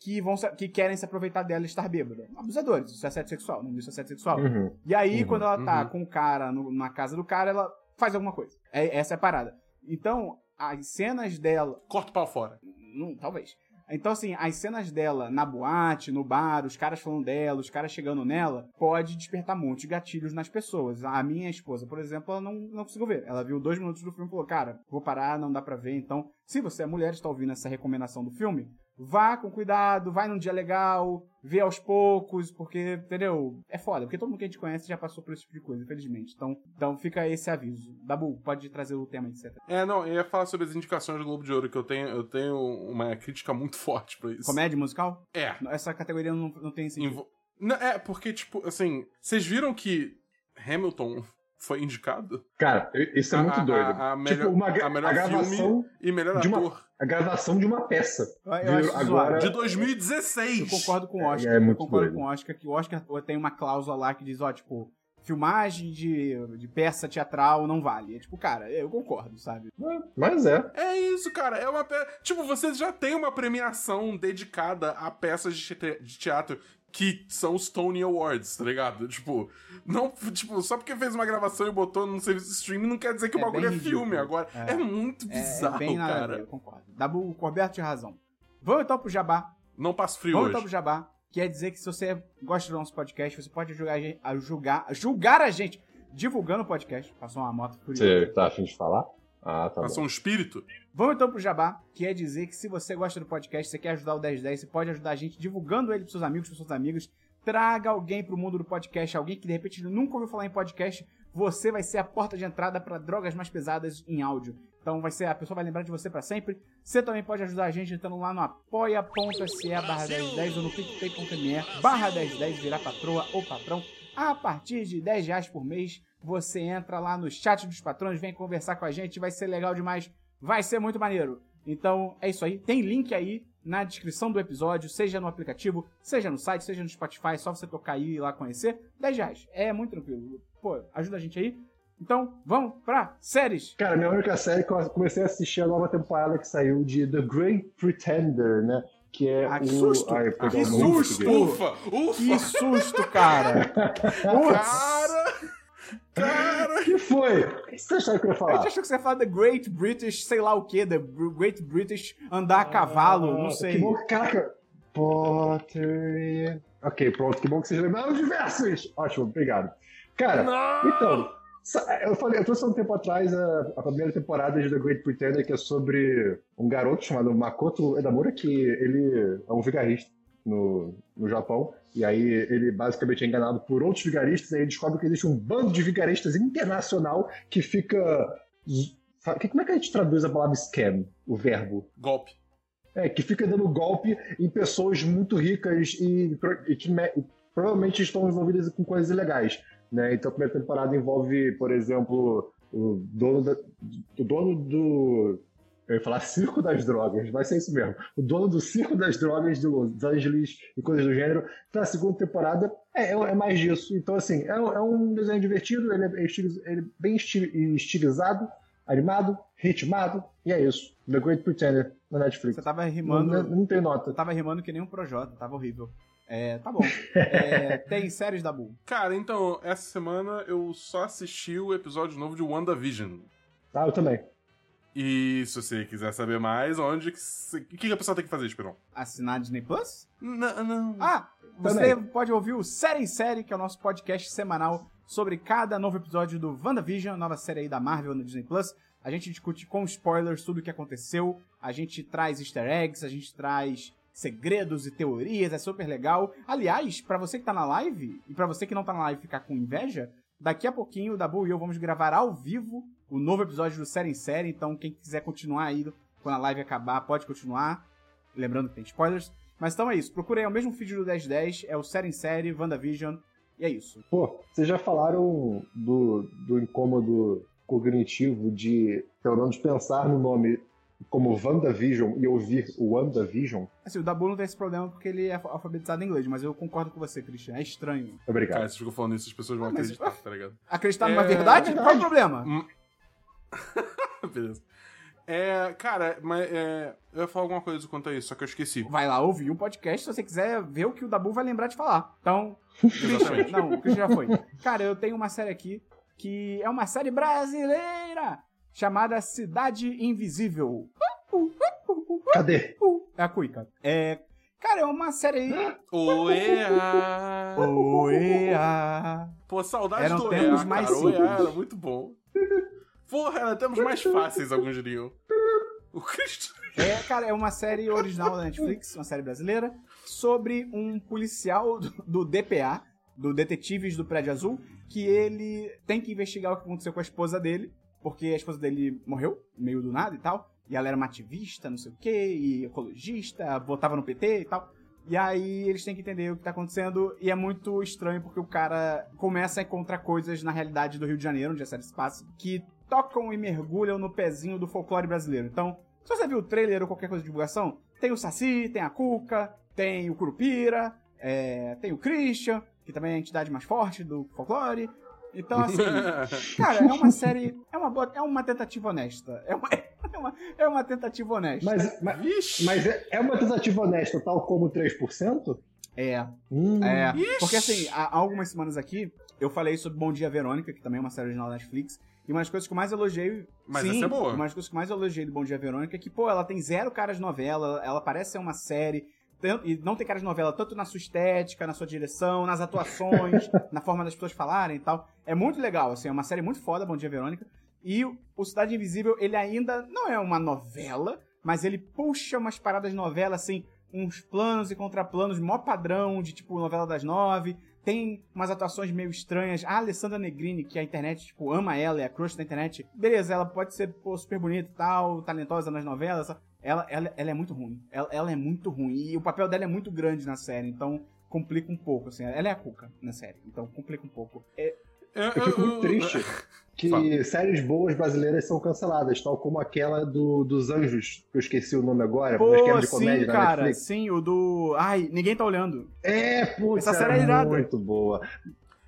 que vão que querem se aproveitar dela e estar bêbada. Abusadores, isso é assédio sexual, não isso é assédio sexual. Uhum. E aí, Uhum, quando ela tá uhum. com o cara no- na casa do cara, ela faz alguma coisa. É, essa é a parada. Então, as cenas dela. Corta o pau fora. Não, talvez. Então, assim, as cenas dela na boate, no bar, os caras falando dela, os caras chegando nela, pode despertar muitos gatilhos nas pessoas. A minha esposa, por exemplo, ela não, não conseguiu ver. Ela viu dois minutos do filme e falou: Cara, vou parar, não dá pra ver. Então, se você é mulher e está ouvindo essa recomendação do filme, vá com cuidado, vai num dia legal, vê aos poucos, porque, entendeu? É foda, porque todo mundo que a gente conhece já passou por esse tipo de coisa, infelizmente. Então, então fica esse aviso. Dabu, pode trazer o tema, etc. É, não, eu ia falar sobre as indicações do Globo de Ouro, que eu tenho, eu tenho uma crítica muito forte pra isso. Comédia musical? É. Essa categoria não, não tem sentido. Invo- Não, é, porque, tipo, assim, vocês viram que Hamilton foi indicado? Cara, isso é muito A- a- doido. a melhor- tipo, uma, a melhor a gravação, filme e melhor de uma- ator. a gravação de uma peça. Eu, eu acho Agora-. De Eu 2016. concordo com o Oscar. É, é muito eu concordo doido. com o Oscar que o Oscar tem uma cláusula lá que diz, ó, tipo, filmagem de, de peça teatral não vale. É tipo, cara, eu concordo, sabe? Mas é. É isso, cara. É uma pe... Tipo, você já tem uma premiação dedicada a peças de de teatro que são os Tony Awards, tá ligado? Tipo, não, tipo, só porque fez uma gravação e botou num serviço de streaming não quer dizer que o É bagulho é filme ridículo. agora. É. É, muito É, bizarro, é bem nada ver, cara. eu concordo. Dabu, o Corberto tinha razão. Vamos então pro Jabá. Não passo frio Vamos hoje. então pro Jabá. Quer dizer que se você gosta do nosso podcast, você pode julgar a gente, a julgar, julgar a gente divulgando o podcast. Passou uma moto furiosa. Você tá afim de falar? Ah, tá Passou bom. um espírito? Vamos então pro Jabá, que é dizer que se você gosta do podcast, você quer ajudar o 1010, você pode ajudar a gente divulgando ele pros seus amigos, pros seus amigos. Traga alguém pro mundo do podcast, alguém que de repente nunca ouviu falar em podcast. Você vai ser a porta de entrada para drogas mais pesadas em áudio. Então vai ser, a pessoa vai lembrar de você pra sempre. Você também pode ajudar a gente entrando lá no apoia.se barra 1010 ou no picpay.me barra 1010, virar patroa ou patrão. A partir de 10 reais por mês, você entra lá no chat dos patrões, vem conversar com a gente, vai ser legal demais. Vai ser muito maneiro. Então é isso aí. Tem link aí na descrição do episódio, seja no aplicativo, seja no site, seja no Spotify. Só você tocar aí e ir lá conhecer. 10 reais. É muito tranquilo. Pô, ajuda a gente aí. Então, vamos pra séries. Cara, minha única série que eu comecei a assistir a nova temporada que saiu de The Great Pretender, né? Que é Ah, que o. susto! Ai, Ah, que susto! Ufa! Ufa! Que susto, cara! Putz! Cara! Cara! O que foi? O que você achava que eu ia falar? achei que você ia falar The Great British, sei lá o que, The Great British andar a cavalo, não Ah, sei. Que bom que, caraca. Potter. Ok, pronto, que bom que vocês lembraram de versos. Ótimo, obrigado. Cara, Não! então, eu falei, eu trouxe há um tempo atrás a, a primeira temporada de The Great Pretender, que é sobre um garoto chamado Makoto Edamura, que ele é um vigarista no, no Japão. E aí ele basicamente é enganado por outros vigaristas, e aí ele descobre que existe um bando de vigaristas internacional que fica. Como é que a gente traduz a palavra scam, o verbo? Golpe. É, que fica dando golpe em pessoas muito ricas e, e que me- provavelmente estão envolvidas com coisas ilegais. Né? Então a primeira temporada envolve, por exemplo, o dono, da- o dono do. Eu ia falar Circo das Drogas, vai ser isso mesmo. O dono do Circo das Drogas de Los Angeles e coisas do gênero. Então a segunda temporada é, é mais disso. Então, assim, é, um- é um desenho divertido, ele é, estiliz- ele é bem esti- estilizado, animado, ritmado, e é isso. The Great Pretender na Netflix. Você tava Não, rimando. não, não tem nota. Eu tava rimando que nem um Projota, tava horrível. É, tá bom. É, tem séries da Bull. Cara, então, essa semana eu só assisti o episódio novo de WandaVision. Ah, eu também. E se você quiser saber mais, onde que, o que que a pessoa tem que fazer, Esperão? Assinar Disney Plus? Não, não. Ah, você Também. pode ouvir o Série em Série, que é o nosso podcast semanal sobre cada novo episódio do WandaVision, nova série aí da Marvel no Disney Plus. A gente discute com spoilers tudo o que aconteceu, a gente traz easter eggs, a gente traz segredos e teorias, é super legal. Aliás, pra você que tá na live, e pra você que não tá na live ficar com inveja, daqui a pouquinho o Dabu e eu vamos gravar ao vivo o novo episódio do Série em Série, então quem quiser continuar aí, quando a live acabar, pode continuar. Lembrando que tem spoilers. Mas então é isso. Procurem é o mesmo feed do 1010, é o Série em Série, WandaVision, e é isso. Pô, vocês já falaram do, do incômodo cognitivo de, pelo menos, pensar no nome como WandaVision e ouvir o WandaVision? Assim, o Dabu não tem esse problema porque ele é alfabetizado em inglês, mas eu concordo com você, Christian. É estranho. Obrigado. Cara, se ficou falando isso, as pessoas vão Ah, mas- acreditar, tá ligado? Acreditar É, numa verdade? verdade. Qual o problema? Beleza. É, cara, mas é, eu ia falar alguma coisa quanto a isso, só que eu esqueci. Vai lá ouvir um podcast se você quiser ver o que o Dabu vai lembrar de falar. Então, Christian, não, o Christian já foi. Cara, eu tenho uma série aqui que é uma série brasileira chamada Cidade Invisível. Cadê? É a Cuica. É. Cara, é uma série aí. Oea! Oea! Pô, saudade Eram do tempos Oea, mais cara. Oea simples. era muito bom. Porra, era tempos mais fáceis, alguns diriam. O Cristo. É, cara, é uma série original da Netflix, uma série brasileira, sobre um policial do, do DPA, do Detetives do Prédio Azul, que ele tem que investigar o que aconteceu com a esposa dele, porque a esposa dele morreu, meio do nada e tal, e ela era uma ativista, não sei o quê, e ecologista, votava no PT e tal. E aí eles têm que entender o que tá acontecendo. E é muito estranho porque o cara começa a encontrar coisas na realidade do Rio de Janeiro, onde a série passa, que tocam e mergulham no pezinho do folclore brasileiro. Então, se você viu o trailer ou qualquer coisa de divulgação, tem o Saci, tem a Cuca, tem o Curupira, é, tem o Christian, que também é a entidade mais forte do folclore. Então, assim, cara, é uma série. É uma, boa- é uma tentativa honesta. É uma, é uma, é uma tentativa honesta. Mas, mas, mas é, é uma tentativa honesta, tal como 3%? É, Hum, É, Ixi. porque assim, há algumas semanas aqui, eu falei sobre Bom Dia Verônica, que também é uma série original da Netflix, e uma das coisas que eu mais elogiei... Mas sim, essa é boa. Uma das coisas que eu mais elogiei do Bom Dia Verônica é que, pô, ela tem zero caras de novela, ela parece ser uma série, e não tem caras de novela tanto na sua estética, na sua direção, nas atuações, na forma das pessoas falarem e tal. É muito legal, assim, é uma série muito foda, Bom Dia Verônica. E o o Cidade Invisível, ele ainda não é uma novela, mas ele puxa umas paradas de novela, assim, uns planos e contraplanos, mó padrão de, tipo, novela das nove. Tem umas atuações meio estranhas. A Alessandra Negrini, que a internet, tipo, ama ela, é a crush da internet. Beleza, ela pode ser, pô, super bonita e tal, talentosa nas novelas. Ela, ela, ela é muito ruim. Ela, ela é muito ruim. E o papel dela é muito grande na série, então complica um pouco, assim. Ela é a Cuca na série, então complica um pouco. É, Eu, Eu fico muito triste que Fala. séries boas brasileiras são canceladas, tal como aquela do, dos Anjos, que eu esqueci o nome agora, Pô, mas que era de sim, comédia na cara, Netflix. sim, o do... Ai, ninguém tá olhando. É, putz, Essa série é irada. muito boa.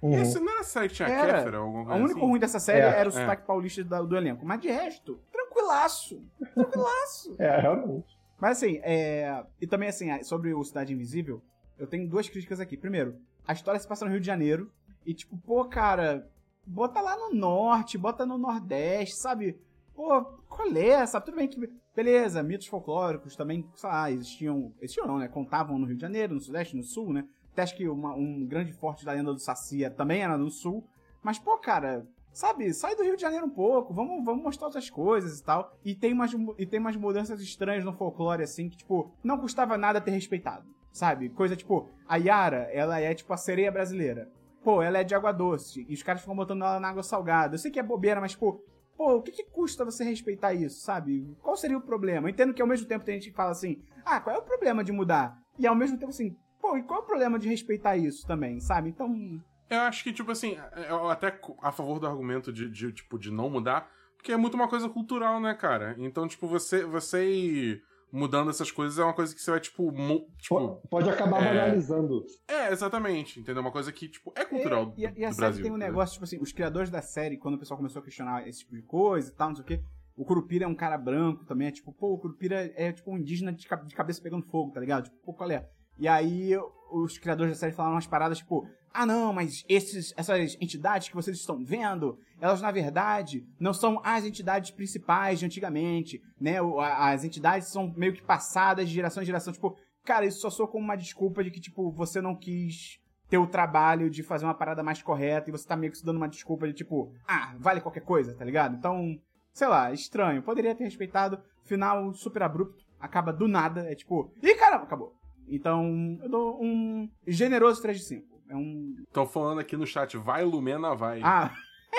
Uhum. Esse não era a série que tinha Era. Kéfera alguma O coisa único assim? ruim dessa série É, era o é. sotaque paulista da- do elenco. Mas de resto, tranquilaço. Tranquilaço. É, realmente. Mas assim, é... E também assim, sobre o Cidade Invisível, eu tenho duas críticas aqui. Primeiro, a história se passa no Rio de Janeiro. E tipo, pô, cara, bota lá no norte, bota no nordeste, sabe? Pô, qual é, sabe? Tudo bem que... Beleza, mitos folclóricos também, sei lá, existiam... Existiam não, né? Contavam no Rio de Janeiro, no sudeste, no sul, né? Até acho que uma- um grande forte da lenda do Sacia também era no sul. Mas, pô, cara, sabe, sai do Rio de Janeiro um pouco, vamos, vamos mostrar outras coisas e tal. E tem, umas, e tem umas mudanças estranhas no folclore, assim, que, tipo, não custava nada ter respeitado, sabe? Coisa tipo, a Yara, ela é, tipo, a sereia brasileira. Pô, ela é de água doce, e os caras ficam botando ela na água salgada. Eu sei que é bobeira, mas, pô, pô, o que, que custa você respeitar isso, sabe? Qual seria o problema? Entendo que ao mesmo tempo tem gente que fala assim, ah, qual é o problema de mudar? E ao mesmo tempo assim, pô, e qual é o problema de respeitar isso também, sabe? Então, Eu acho que, tipo assim, eu até a favor do argumento de, de, tipo, de não mudar, porque é muito uma coisa cultural, né, cara? Então, tipo, você, você ir mudando essas coisas é uma coisa que você vai, tipo, tipo Po- Pode acabar é. banalizando. É, exatamente, entendeu? Uma coisa que, tipo, é cultural E, e a- do, e a do série Brasil. tem um negócio, tipo assim, os criadores da série, quando o pessoal começou a questionar esse tipo de coisa e tal, não sei o quê, o Curupira é um cara branco também, é tipo, pô, o Curupira é tipo um indígena de cabeça pegando fogo, tá ligado? Tipo, pô, qual é? E aí os criadores da série falaram umas paradas tipo, ah não, mas esses, essas entidades que vocês estão vendo, elas na verdade não são as entidades principais de antigamente, né? As entidades são meio que passadas de geração em geração, tipo, cara, isso só soa como uma desculpa de que, tipo, você não quis ter o trabalho de fazer uma parada mais correta e você tá meio que se dando uma desculpa de tipo, ah, vale qualquer coisa, tá ligado? Então, sei lá, estranho. Poderia ter respeitado. Final super abrupto, acaba do nada, é tipo, ih caramba, acabou. Então, eu dou um generoso 3 de 5. É um. Estão falando aqui no chat, vai Lumena, vai. Ah,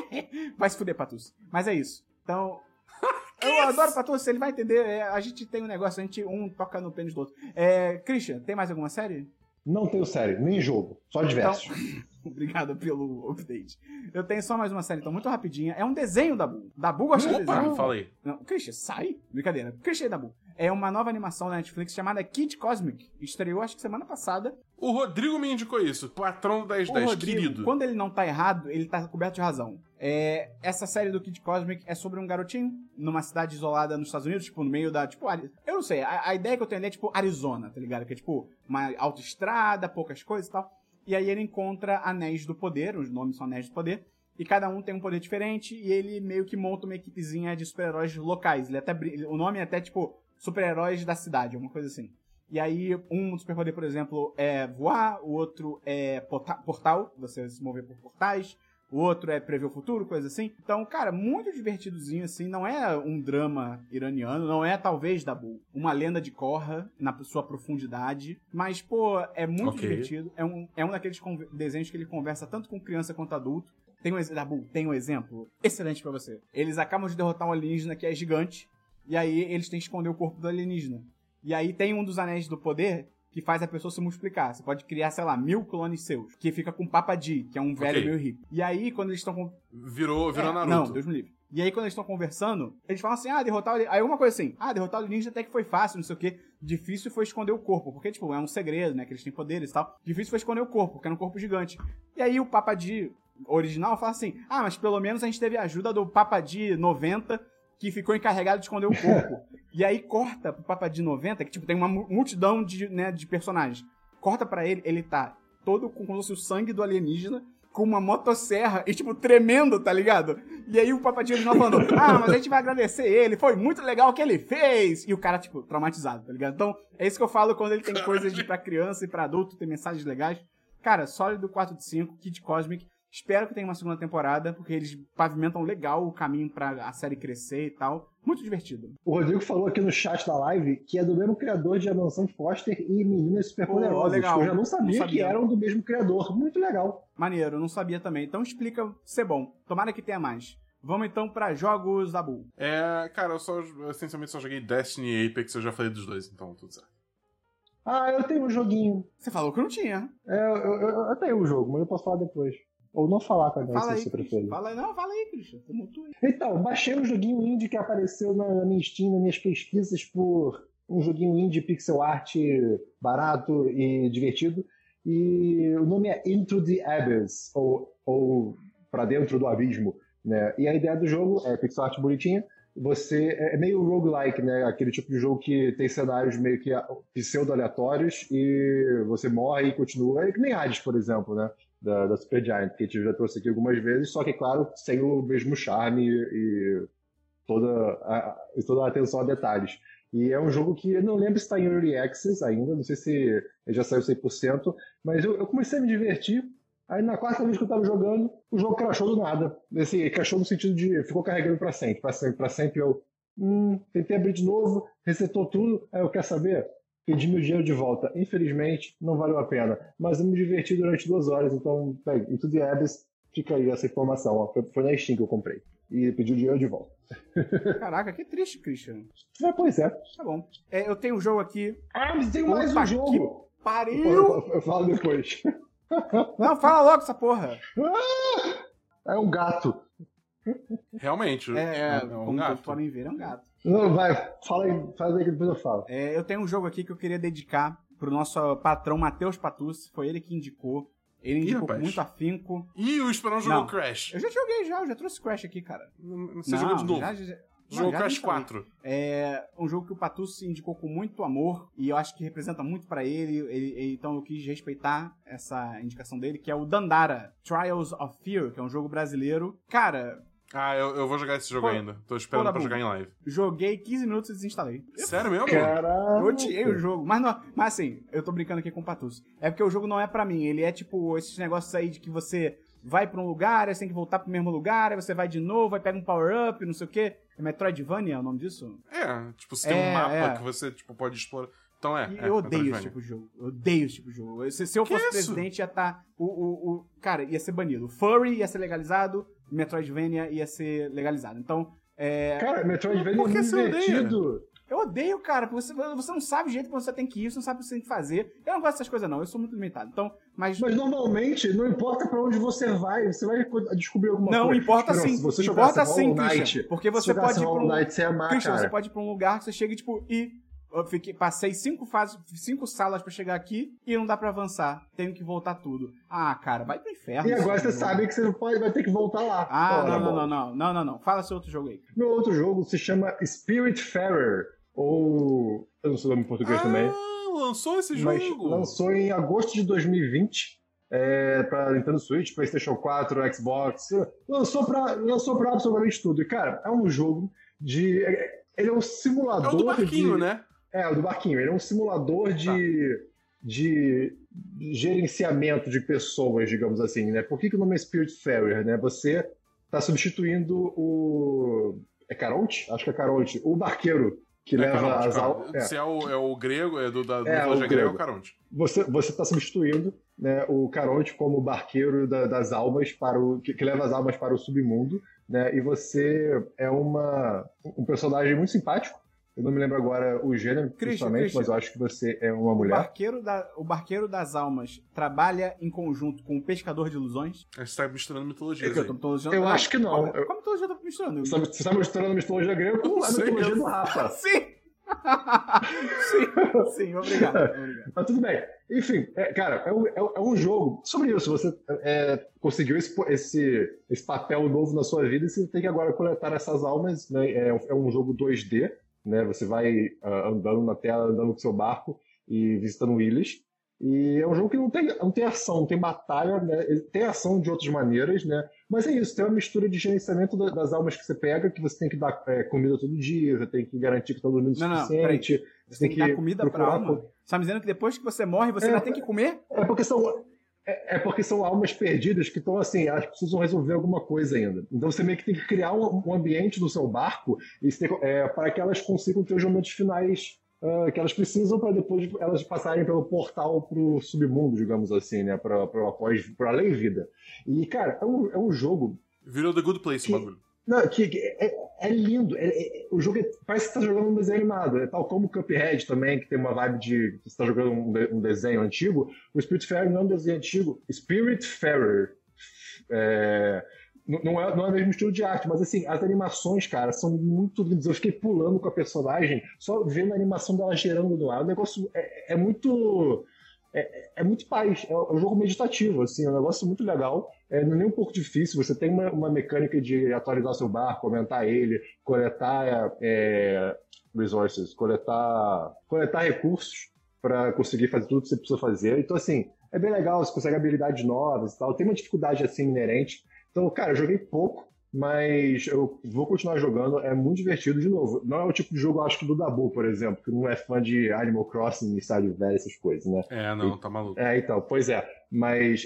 vai se fuder, Patus. Mas é isso. Então. Eu adoro Patus, ele vai entender. é, a gente tem um negócio, a gente um toca no pênis do outro. É, Christian, tem mais alguma série? Não tenho série, nem jogo, só diversos. Obrigado pelo update. Eu tenho só mais uma série, então, muito rapidinha. É um desenho da Bu. Da Bu gosta de Opa, desenho. falei. Não, Christian, sai. Brincadeira. Christian da Bu. É uma nova animação da Netflix chamada Kid Cosmic. Estreou, acho que semana passada. O Rodrigo me indicou isso, patrão do O 1010, Rodrigo, querido. quando ele não tá errado, ele tá coberto de razão. É, essa série do Kid Cosmic é sobre um garotinho numa cidade isolada nos Estados Unidos, tipo, no meio da, tipo, eu não sei, a, a ideia que eu tenho ali é, tipo, Arizona, tá ligado? Que é, tipo, uma autoestrada, poucas coisas e tal. E aí ele encontra anéis do poder, os nomes são anéis do poder, e cada um tem um poder diferente, e ele meio que monta uma equipezinha de super-heróis locais. Ele até, o nome é até, tipo, super-heróis da cidade, alguma coisa assim. E aí, um superpoder, por exemplo, é voar, o outro é porta- portal, você se mover por portais, o outro é prever o futuro, coisa assim. Então, cara, muito divertidozinho, assim. Não é um drama iraniano, não é, talvez, Dabu, uma lenda de Korra na sua profundidade. Mas, pô, é muito Ok. divertido. É um, é um daqueles desenhos que ele conversa tanto com criança quanto adulto. Tem um, Dabu, tem um exemplo excelente pra você. Eles acabam de derrotar um alienígena que é gigante. E aí eles têm que esconder o corpo do alienígena. E aí tem um dos anéis do poder que faz a pessoa se multiplicar. Você pode criar, sei lá, mil clones seus, que fica com Papadi, que é um velho Ok. meio rico. E aí, quando eles estão com. Virou, virou É, Naruto. Não, Deus me livre. E aí, quando eles estão conversando, eles falam assim: ah, derrotar o. Aí, uma coisa assim: ah, derrotar o ninja até que foi fácil, não sei o quê. Difícil foi esconder o corpo, porque, tipo, é um segredo, né? Que eles têm poderes e tal. Difícil foi esconder o corpo, porque era um corpo gigante. E aí, o Papadi original fala assim: ah, mas pelo menos a gente teve a ajuda do Papadi 90, que ficou encarregado de esconder o corpo. e aí, corta pro Papadi 90, que, tipo, tem uma mu- multidão de, né, de personagens. Corta pra ele, ele tá todo com como se o sangue do alienígena com uma motosserra e, tipo, tremendo, tá ligado? E aí o papadinho original falando, ah, mas a gente vai agradecer ele, foi muito legal o que ele fez. E o cara, tipo, traumatizado, tá ligado? Então, é isso que eu falo quando ele tem coisas de pra criança e pra adulto, tem mensagens legais. Cara, sólido 4 de 5, Kid Cosmic. Espero que tenha uma segunda temporada, porque eles pavimentam legal o caminho pra a série crescer e tal. Muito divertido. O Rodrigo falou aqui no chat da live que é do mesmo criador de A Mansão Foster e Meninas Superpoderosas. Pô, legal. Eu já não sabia, Não sabia. que eram do mesmo criador. Muito legal. Maneiro, eu não sabia também. Então explica ser bom. Tomara que tenha mais. Vamos então pra jogos da Bull. É, cara, eu só, eu essencialmente só joguei Destiny e Apex, eu já falei dos dois, então tudo certo. Ah, eu tenho um joguinho. Você falou que não tinha. É, eu, eu, eu tenho um jogo, mas eu posso falar depois. Ou não falar também, Fala se aí, você preferir. Fala aí. Não, fala aí, Christian. Aí. Então, baixei um joguinho indie que apareceu na, na minha Steam, nas minhas pesquisas por um joguinho indie pixel art barato e divertido. E o nome é Into the Abyss, ou, ou Pra Dentro do Abismo. Né? E a ideia do jogo é pixel art bonitinha. Você é meio roguelike, né? Aquele tipo de jogo que tem cenários meio que pseudo-aleatórios e você morre e continua. É que nem Hades, por exemplo, né? Da, da Supergiant, que a gente já trouxe aqui algumas vezes, só que, claro, sem o mesmo charme e toda a, e toda a atenção a detalhes. E é um jogo que eu não lembro se está em Early Access ainda, não sei se já saiu 100%, mas eu, eu comecei a me divertir. Aí na quarta vez que eu tava jogando, o jogo crashou do nada. Esse crashou no sentido de ficou carregando para sempre, para sempre, para sempre. Eu hum, tentei abrir de novo, resetou tudo. Aí eu quero saber, pedi meu dinheiro de volta. Infelizmente, não valeu a pena. Mas eu me diverti durante duas horas, então, pega, em tudo Abyss, fica aí essa informação. Ó. Foi, na Steam que eu comprei. E pedi o dinheiro de volta. Caraca, que triste, Christian. É, pois é. Tá bom. É, eu tenho um jogo aqui. Ah, mas tem mais um jogo! que Eu, Pariu! eu- eu falo depois. Não, fala logo essa porra. É um gato. Realmente, É, é, um como gato. todos podem ver, é um gato. Não, vai, fala aí, faz aí que depois eu falo. É, eu tenho um jogo aqui que eu queria dedicar pro nosso patrão Matheus Patucci. Foi ele que indicou. Ele indicou com rapaz. muito afinco. Ih, o Esperão jogou. Crash. Eu já joguei já, eu já trouxe Crash aqui, cara. Você Não, jogou de novo. já- já- já Crash instalei. 4. É um jogo que o Patucci indicou com muito amor e eu acho que representa muito pra ele, ele- ele- então eu quis respeitar essa indicação dele, que é o Dandara Trials of Fear, que é um jogo brasileiro. Cara, Ah, eu, eu vou jogar esse jogo Pô, ainda. Tô esperando pra jogar em live. joguei 15 minutos e desinstalei. Sério mesmo? Caraca. Eu odiei o jogo, mas, não, mas assim, eu tô brincando aqui com o Patucci. É porque o jogo não é pra mim, ele é tipo esses negócios aí de que você vai pra um lugar, aí você tem que voltar pro mesmo lugar, aí você vai de novo, aí pega um power-up, não sei o quê. É Metroidvania é o nome disso? É, tipo, você tem É, um mapa é. que você tipo, pode explorar. Então é. E é, eu odeio esse tipo de jogo. Eu odeio esse tipo de jogo. Se, se eu Que fosse isso? presidente, ia estar. o, o, o. Cara, ia ser banido. Furry ia ser legalizado, Metroidvania ia ser legalizado. Então, é. Cara, Metroidvania Por é que muito você odeia? divertido. Eu odeio, cara, porque você, você não sabe o jeito que você tem que ir, você não sabe o que você tem que fazer. Eu não gosto dessas coisas, não. Eu sou muito limitado. Então, mas. Mas normalmente, não importa pra onde você vai, você vai descobrir alguma Não, coisa. importa Esperão, sim. Se você Importa sim, Christian. Porque você pode ir pra um. Knight, você amar, Christian, cara. você pode ir pra um lugar que você chega, tipo, e. Eu fiquei, passei cinco fases, cinco salas pra chegar aqui e não dá pra avançar. Tenho que voltar tudo. Ah, cara, vai pro inferno. E agora você jogo. sabe que você pode, vai ter que voltar lá. Ah, não, não, não, não, não, não, não. Fala seu outro jogo aí. Meu outro jogo se chama Spiritfarer, ou... Eu não sei o nome em português também. Lançou esse mas jogo. lançou em agosto de 2020 é, para Nintendo Switch, PlayStation 4, Xbox. Lançou para lançou pra absolutamente tudo. E, cara, é um jogo de. é- Ele é um É simulador. o do barquinho, de, né? É, o do barquinho. Ele é um simulador de, de gerenciamento de pessoas, digamos assim, né? Por que, que o nome é Spiritfarer, né? Você está substituindo o... É Caronte? Acho que é Caronte. O barqueiro que É leva Caronte, as cara. aulas... Se é o, é o grego, é do da É, mitologia o grega, é o grego. Caronte. Você você está substituindo né, o Caronte como barqueiro da- das almas para o que, que leva as almas para o submundo, né? E você é uma um personagem muito simpático, Eu não me lembro agora o gênero, Christian, principalmente, Christian. mas eu acho que você é uma O mulher. barqueiro, da, o barqueiro das almas trabalha em conjunto com o pescador de ilusões? A gente tá misturando É mitologias que eu tô mitologiando. Eu acho que não. Qual, Eu- qual mitologia eu tô misturando? Você está- você está misturando a mitologia grega com a mitologia eu- do Rafa. Sim! sim, sim, obrigado. obrigado. Mas tudo bem. Enfim, é, cara, é um, é um- é um jogo sobre isso. Você é, conseguiu esse, esse, esse papel novo na sua vida e você tem que agora coletar essas almas. Né? É, é um jogo 2D, né? Você vai ah, andando na tela, andando com seu barco e visitando ilhas. E é um jogo que não tem, não tem ação, não tem batalha, né? Tem ação de outras maneiras, né? Mas é isso, tem uma mistura de gerenciamento da- das almas que você pega, que você tem que dar é, comida todo dia, você tem que garantir que estão dormindo o Não, não, suficiente. Você tem que dar comida pra procurar alma. Você tá me dizendo que depois que você morre, você É, ainda tem que comer? é porque são. É, é porque são almas perdidas que estão assim, elas precisam resolver alguma coisa ainda. Então você meio que tem que criar um, um ambiente no seu barco tem- é, para que elas consigam ter os momentos finais ah, que elas precisam para depois elas passarem pelo portal pro submundo, digamos assim, né? Para após, para além vida. E cara, é um, é um jogo Virou The Good Place Que- o bagulho. Não, que, que é, é lindo. É- é- o jogo é- parece que você tá jogando um desenho animado. É tal como o Cuphead também, que tem uma vibe de você tá jogando um, de- um desenho antigo. O Spiritfarer não é um desenho antigo. Spiritfarer. É, não, não é, não é o mesmo estilo de arte, mas assim, as animações, cara, são muito lindas. Eu fiquei pulando com a personagem, só vendo a animação dela gerando no ar. O negócio é, é muito. É, é muito paz, é um jogo meditativo, assim, é um negócio muito legal. É, não é nem um pouco difícil, você tem uma, uma mecânica de atualizar seu barco, aumentar ele, coletar é, resources, coletar, coletar recursos para conseguir fazer tudo que você precisa fazer. Então, assim, é bem legal, você consegue habilidades novas e tal. Tem uma dificuldade assim inerente. Então, cara, eu joguei pouco, mas eu vou continuar jogando, é muito divertido de novo. Não é o tipo de jogo, eu acho que do Dabu, por exemplo, que não é fã de Animal Crossing, Stardew Valley, essas coisas, né? É, não, tá maluco. É, então, pois é. Mas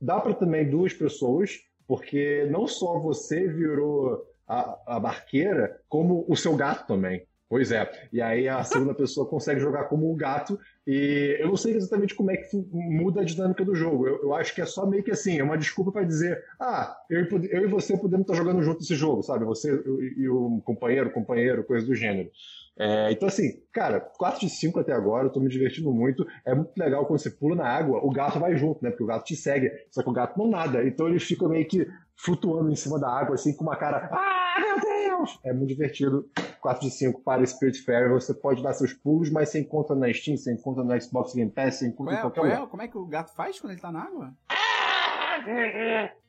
dá para também duas pessoas, porque não só você virou a, a barqueira, como o seu gato também. Pois é. E aí a segunda pessoa consegue jogar como o gato. E eu não sei exatamente como é que muda a dinâmica do jogo. Eu, eu acho que é só meio que assim, é uma desculpa para dizer, ah, eu, eu e você podemos estar jogando junto esse jogo, sabe? Você e o companheiro, companheiro, coisa do gênero. É, então, assim, cara, 4 de 5 até agora, eu tô me divertindo muito. É muito legal quando você pula na água, o gato vai junto, né? Porque o gato te segue. Só que o gato não nada. Então ele fica meio que flutuando em cima da água, assim, com uma cara. Ah, meu Deus! É muito divertido. 4 de 5 para Spiritfarer. Você pode dar seus pulos, mas você encontra na Steam, você encontra no Xbox Game Pass, você encontra Qual em é, qualquer qual é- lugar. como é que o gato faz quando ele tá na água?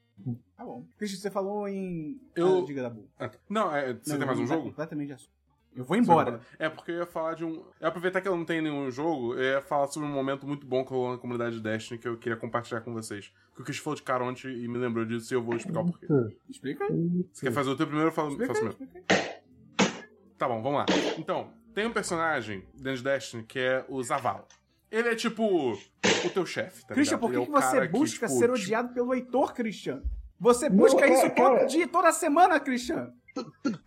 Tá bom. Christian, você falou em. Eu- Ah, diga da boa. Ah, tá. Não, é, você tem mais um jogo? Completamente de assunto. Eu vou embora. É porque eu ia falar de um. Eu ia aproveitar que eu não tenho nenhum jogo, eu ia falar sobre um momento muito bom que rolou na comunidade de Destiny que eu queria compartilhar com vocês. Que o Chris falou de Caronte e me lembrou disso e eu vou explicar o porquê. Explica aí. Você quer fazer o teu primeiro ou eu faço, Explica faço o meu? explica aí. Tá bom, vamos lá. Então, tem um personagem dentro de Destiny que é o Zavala. Ele é tipo o teu chefe, tá Christian, ligado? por que, é que você busca tipo, ser odiado pelo Heitor, Christian? Você Não, busca cara, isso todo cara. dia, toda semana, Christian.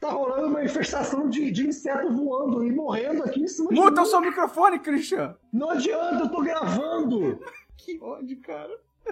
Tá rolando uma infestação de, de inseto voando e morrendo aqui em cima Muta o seu microfone, Christian. Não adianta, eu tô gravando! Que ódio, cara.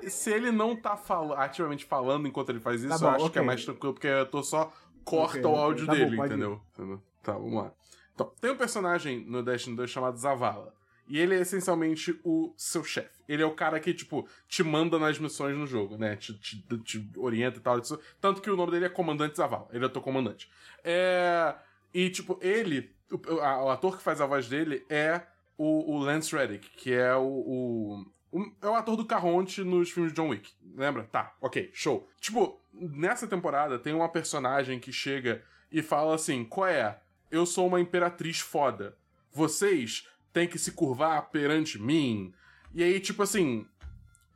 Se ele não tá fal- ativamente falando enquanto ele faz isso, Tá bom, eu acho que ok. é mais tranquilo, porque eu tô só corta Ok, o áudio Tá bom, dele, ir. entendeu? Entendeu? Tá, vamos lá. Então, tem um personagem no Destiny 2 chamado Zavala. E ele é essencialmente o seu chefe. Ele é o cara que, tipo, te manda nas missões no jogo, né? Te, te- te orienta e tal. isso. Tanto que o nome dele é Comandante Zavala. Ele é o teu comandante. É... E, tipo, ele... O, a- o ator que faz a voz dele é o, o Lance Reddick, que é o, o, o- É o ator do Carronte nos filmes de John Wick. Lembra? Tá, ok, show. Tipo, nessa temporada tem uma personagem que chega e fala assim: qual é? Eu sou uma imperatriz foda. Vocês têm que se curvar perante mim. E aí, tipo assim.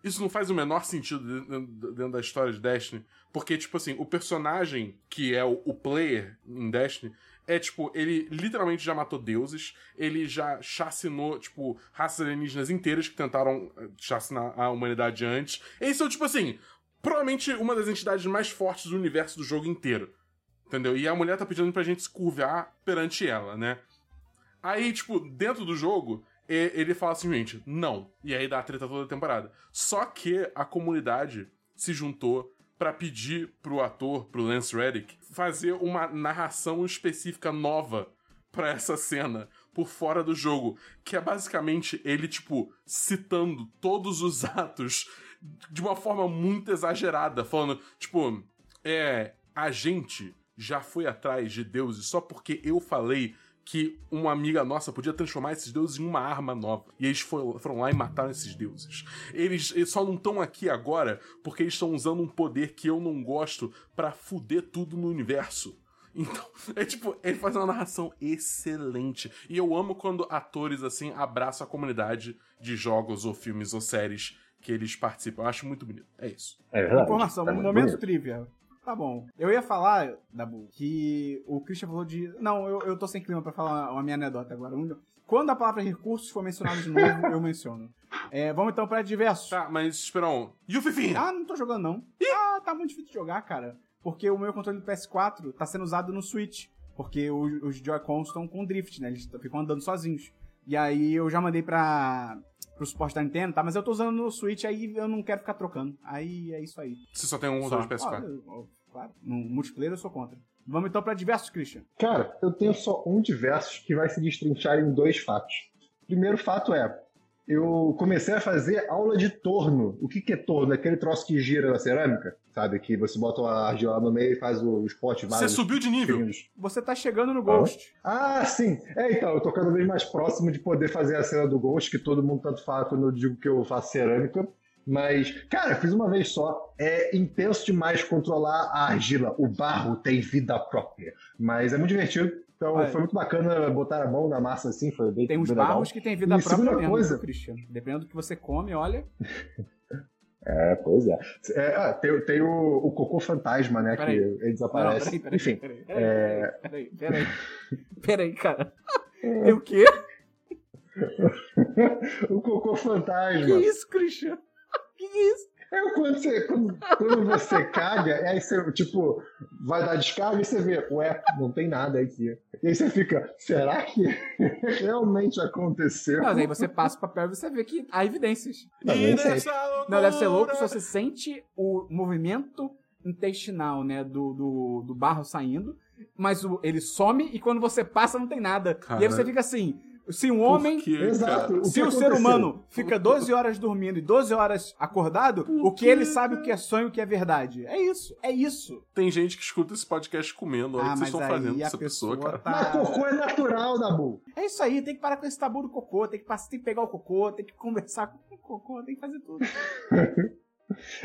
Isso não faz o menor sentido dentro da história de Destiny. Porque, tipo assim, o personagem que é o, o player em Destiny é, tipo, ele literalmente já matou deuses, ele já chacinou, tipo, raças alienígenas inteiras que tentaram eh, chacinar a humanidade antes. Eles são, tipo assim, provavelmente uma das entidades mais fortes do universo do jogo inteiro. Entendeu? E a mulher tá pedindo pra gente se curvar perante ela, né? Aí, tipo, dentro do jogo, ele fala assim, gente, não. E aí dá a treta toda a temporada. Só que a comunidade se juntou pra pedir pro ator, pro Lance Reddick, fazer uma narração específica nova pra essa cena por fora do jogo, que é basicamente ele, tipo, citando todos os atos de uma forma muito exagerada, falando, tipo, é, a gente já foi atrás de deuses só porque eu falei que uma amiga nossa podia transformar esses deuses em uma arma nova. E eles foram, lá e mataram esses deuses. Eles, eles só não estão aqui agora porque eles estão usando um poder que eu não gosto pra fuder tudo no universo. Então, é tipo, ele faz uma narração excelente. E eu amo quando atores, assim, abraçam a comunidade de jogos ou filmes ou séries que eles participam. Eu acho muito bonito. É isso. É verdade. Informação, Tá um momento bonito. trivia. Tá bom. Eu ia falar, Dabu, que o Christian falou de. Não, eu, eu tô sem clima pra falar uma minha anedota agora. Um- Quando a palavra recursos for mencionada de novo, eu menciono. É, vamos então pra diversos. Tá, mas Esperão. E o Fifinha? Ah, não tô jogando não. Ah, tá muito difícil de jogar, cara. Porque o meu controle do PS4 tá sendo usado no Switch. Porque os, os Joy-Cons estão com drift, né? Eles ficam andando sozinhos. E aí eu já mandei pra, pro suporte da Nintendo, tá? Mas eu tô usando no Switch, aí eu não quero ficar trocando. Aí é isso aí. Você só tem um controle de PS4. Ah, eu- eu- claro, no multiplayer eu sou contra. Vamos então pra diversos, Christian. Cara, eu tenho só um diversos que vai se destrinchar em dois fatos. Primeiro fato é, eu comecei a fazer aula de torno. O que, que é torno? É aquele troço que gira na cerâmica, sabe? Que você bota a argila no meio e faz o- os potes Você subiu de nível. Você tá chegando no Ghost. Ah, sim. É, então, eu tô cada vez mais próximo de poder fazer a cena do Ghost, que todo mundo tanto fala quando eu digo que eu faço cerâmica. Mas, cara, fiz uma vez só. É intenso demais controlar a argila. O barro tem vida própria. Mas é muito divertido. Então, Olha. foi muito bacana botar a mão na massa assim. Foi bem, Tem uns bem legal. barros que tem vida E própria mesmo, coisa- viu, Christian. Dependendo do que você come, olha. É, pois é. É, ah, tem, tem o, o cocô fantasma, né? Peraí. Que ele Não, desaparece. peraí, peraí, Enfim. peraí, é- peraí, peraí, peraí, peraí, cara. Tem o quê? o cocô Que fantasma. isso, Christian? Que isso? É quando você, quando, quando você caga, aí você, tipo, vai dar descarga e você vê, ué, não tem nada aqui. E aí você fica, será que realmente aconteceu? Mas aí você passa o papel e você vê que há evidências. Não, E Não, deve ser louco se você sente o movimento intestinal, né, do, do, do barro saindo, mas o- ele some e quando você passa não tem nada. Cara. E aí você fica assim, se um homem... quê, Exato. O Se que o ser humano fica 12 horas dormindo e 12 horas acordado, o que ele sabe o que é sonho e o que é verdade? É isso, é isso. Tem gente que escuta esse podcast comendo. Olha o Ah, que vocês mas estão fazendo com essa pessoa, pessoa cara. tá... Mas cocô é natural, Dabu. É isso aí, tem que parar com esse tabu do cocô, tem que, passar, tem que pegar o cocô, tem que conversar com o cocô, tem que fazer tudo.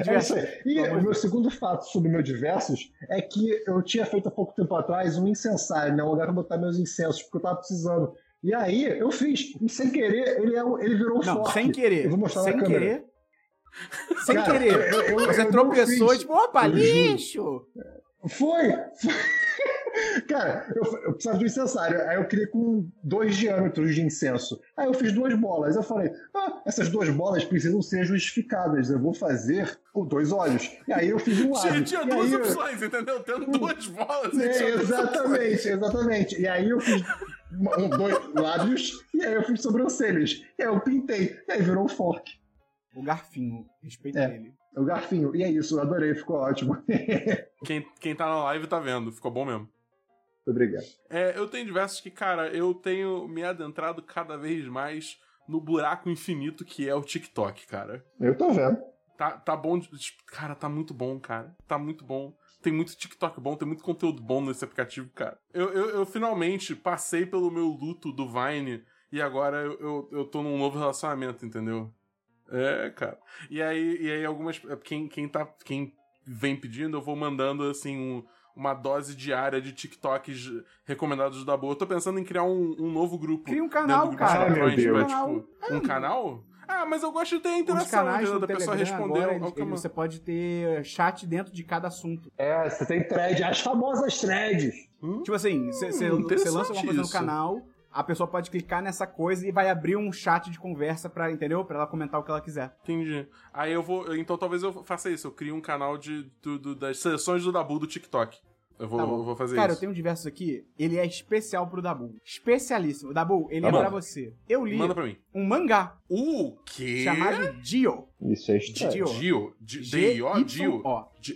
É isso aí. E o meu segundo fato sobre o meu diversos é que eu tinha feito há pouco tempo atrás um incensário, né? Um lugar pra botar meus incensos, porque eu tava precisando. E aí eu fiz. E sem querer, ele, é um- ele virou um Não, fork. sem querer. Eu vou mostrar sem na câmera. querer. Sem Cara, querer. eu- eu- Você eu tropeçou e tipo, opa, Eu juro. lixo! Foi! Cara, eu, eu precisava de um incensário. Aí eu queria com dois diâmetros de incenso. Aí eu fiz duas bolas. Eu falei, ah, essas duas bolas precisam ser justificadas. Eu vou fazer com dois olhos. E aí eu fiz um lado. Tinha, tinha duas opções, entendeu? Tendo duas bolas. É, exatamente, exatamente. E aí eu fiz um, dois lábios e aí eu fiz sobrancelhas. E aí eu pintei. E aí virou um fork. O garfinho, respeita É. ele. O garfinho. E é isso, eu adorei, ficou ótimo. Muito Quem, quem tá na live tá vendo, ficou bom mesmo. obrigado. É, eu tenho diversos que, cara, eu tenho me adentrado cada vez mais no buraco infinito que é o TikTok, cara. Eu tô vendo. Tá, tá bom. de- Cara, tá muito bom, cara. Tá muito bom. Tem muito TikTok bom, tem muito conteúdo bom nesse aplicativo, cara. Eu, eu, eu finalmente passei pelo meu luto do Vine e agora eu, eu, eu tô num novo relacionamento, entendeu? É, cara. E aí, e aí algumas. Quem, quem, tá, quem vem pedindo, eu vou mandando assim um- uma dose diária de TikToks recomendados da boa. Eu tô pensando em criar um, um novo grupo. Cria um canal, cara. meu pra, Deus. tipo, um canal? Ah, mas eu gosto de ter a Os interação, canais entendeu? da pessoa Telegram responder agora, ao ele- você pode ter chat dentro de cada assunto. É, você tem thread, as famosas threads. Hum? Tipo assim, você Hum, lança alguma interessante coisa no canal, a pessoa pode clicar nessa coisa e vai abrir um chat de conversa pra, entendeu? Pra ela comentar o que ela quiser. Entendi. Aí eu vou. Então talvez eu faça isso. Eu crio um canal de, do- do- das seleções do Dabu do TikTok. Eu vou, Tá eu vou fazer Cara, eu isso. tenho um diversos aqui, ele é especial pro Dabu. Especialíssimo. Dabu, ele Tá é bom. pra você. Eu li Manda pra mim. um mangá O quê? chamado Dio. Isso é estranho. Dio. Dio? Di- D-I-O? Dio?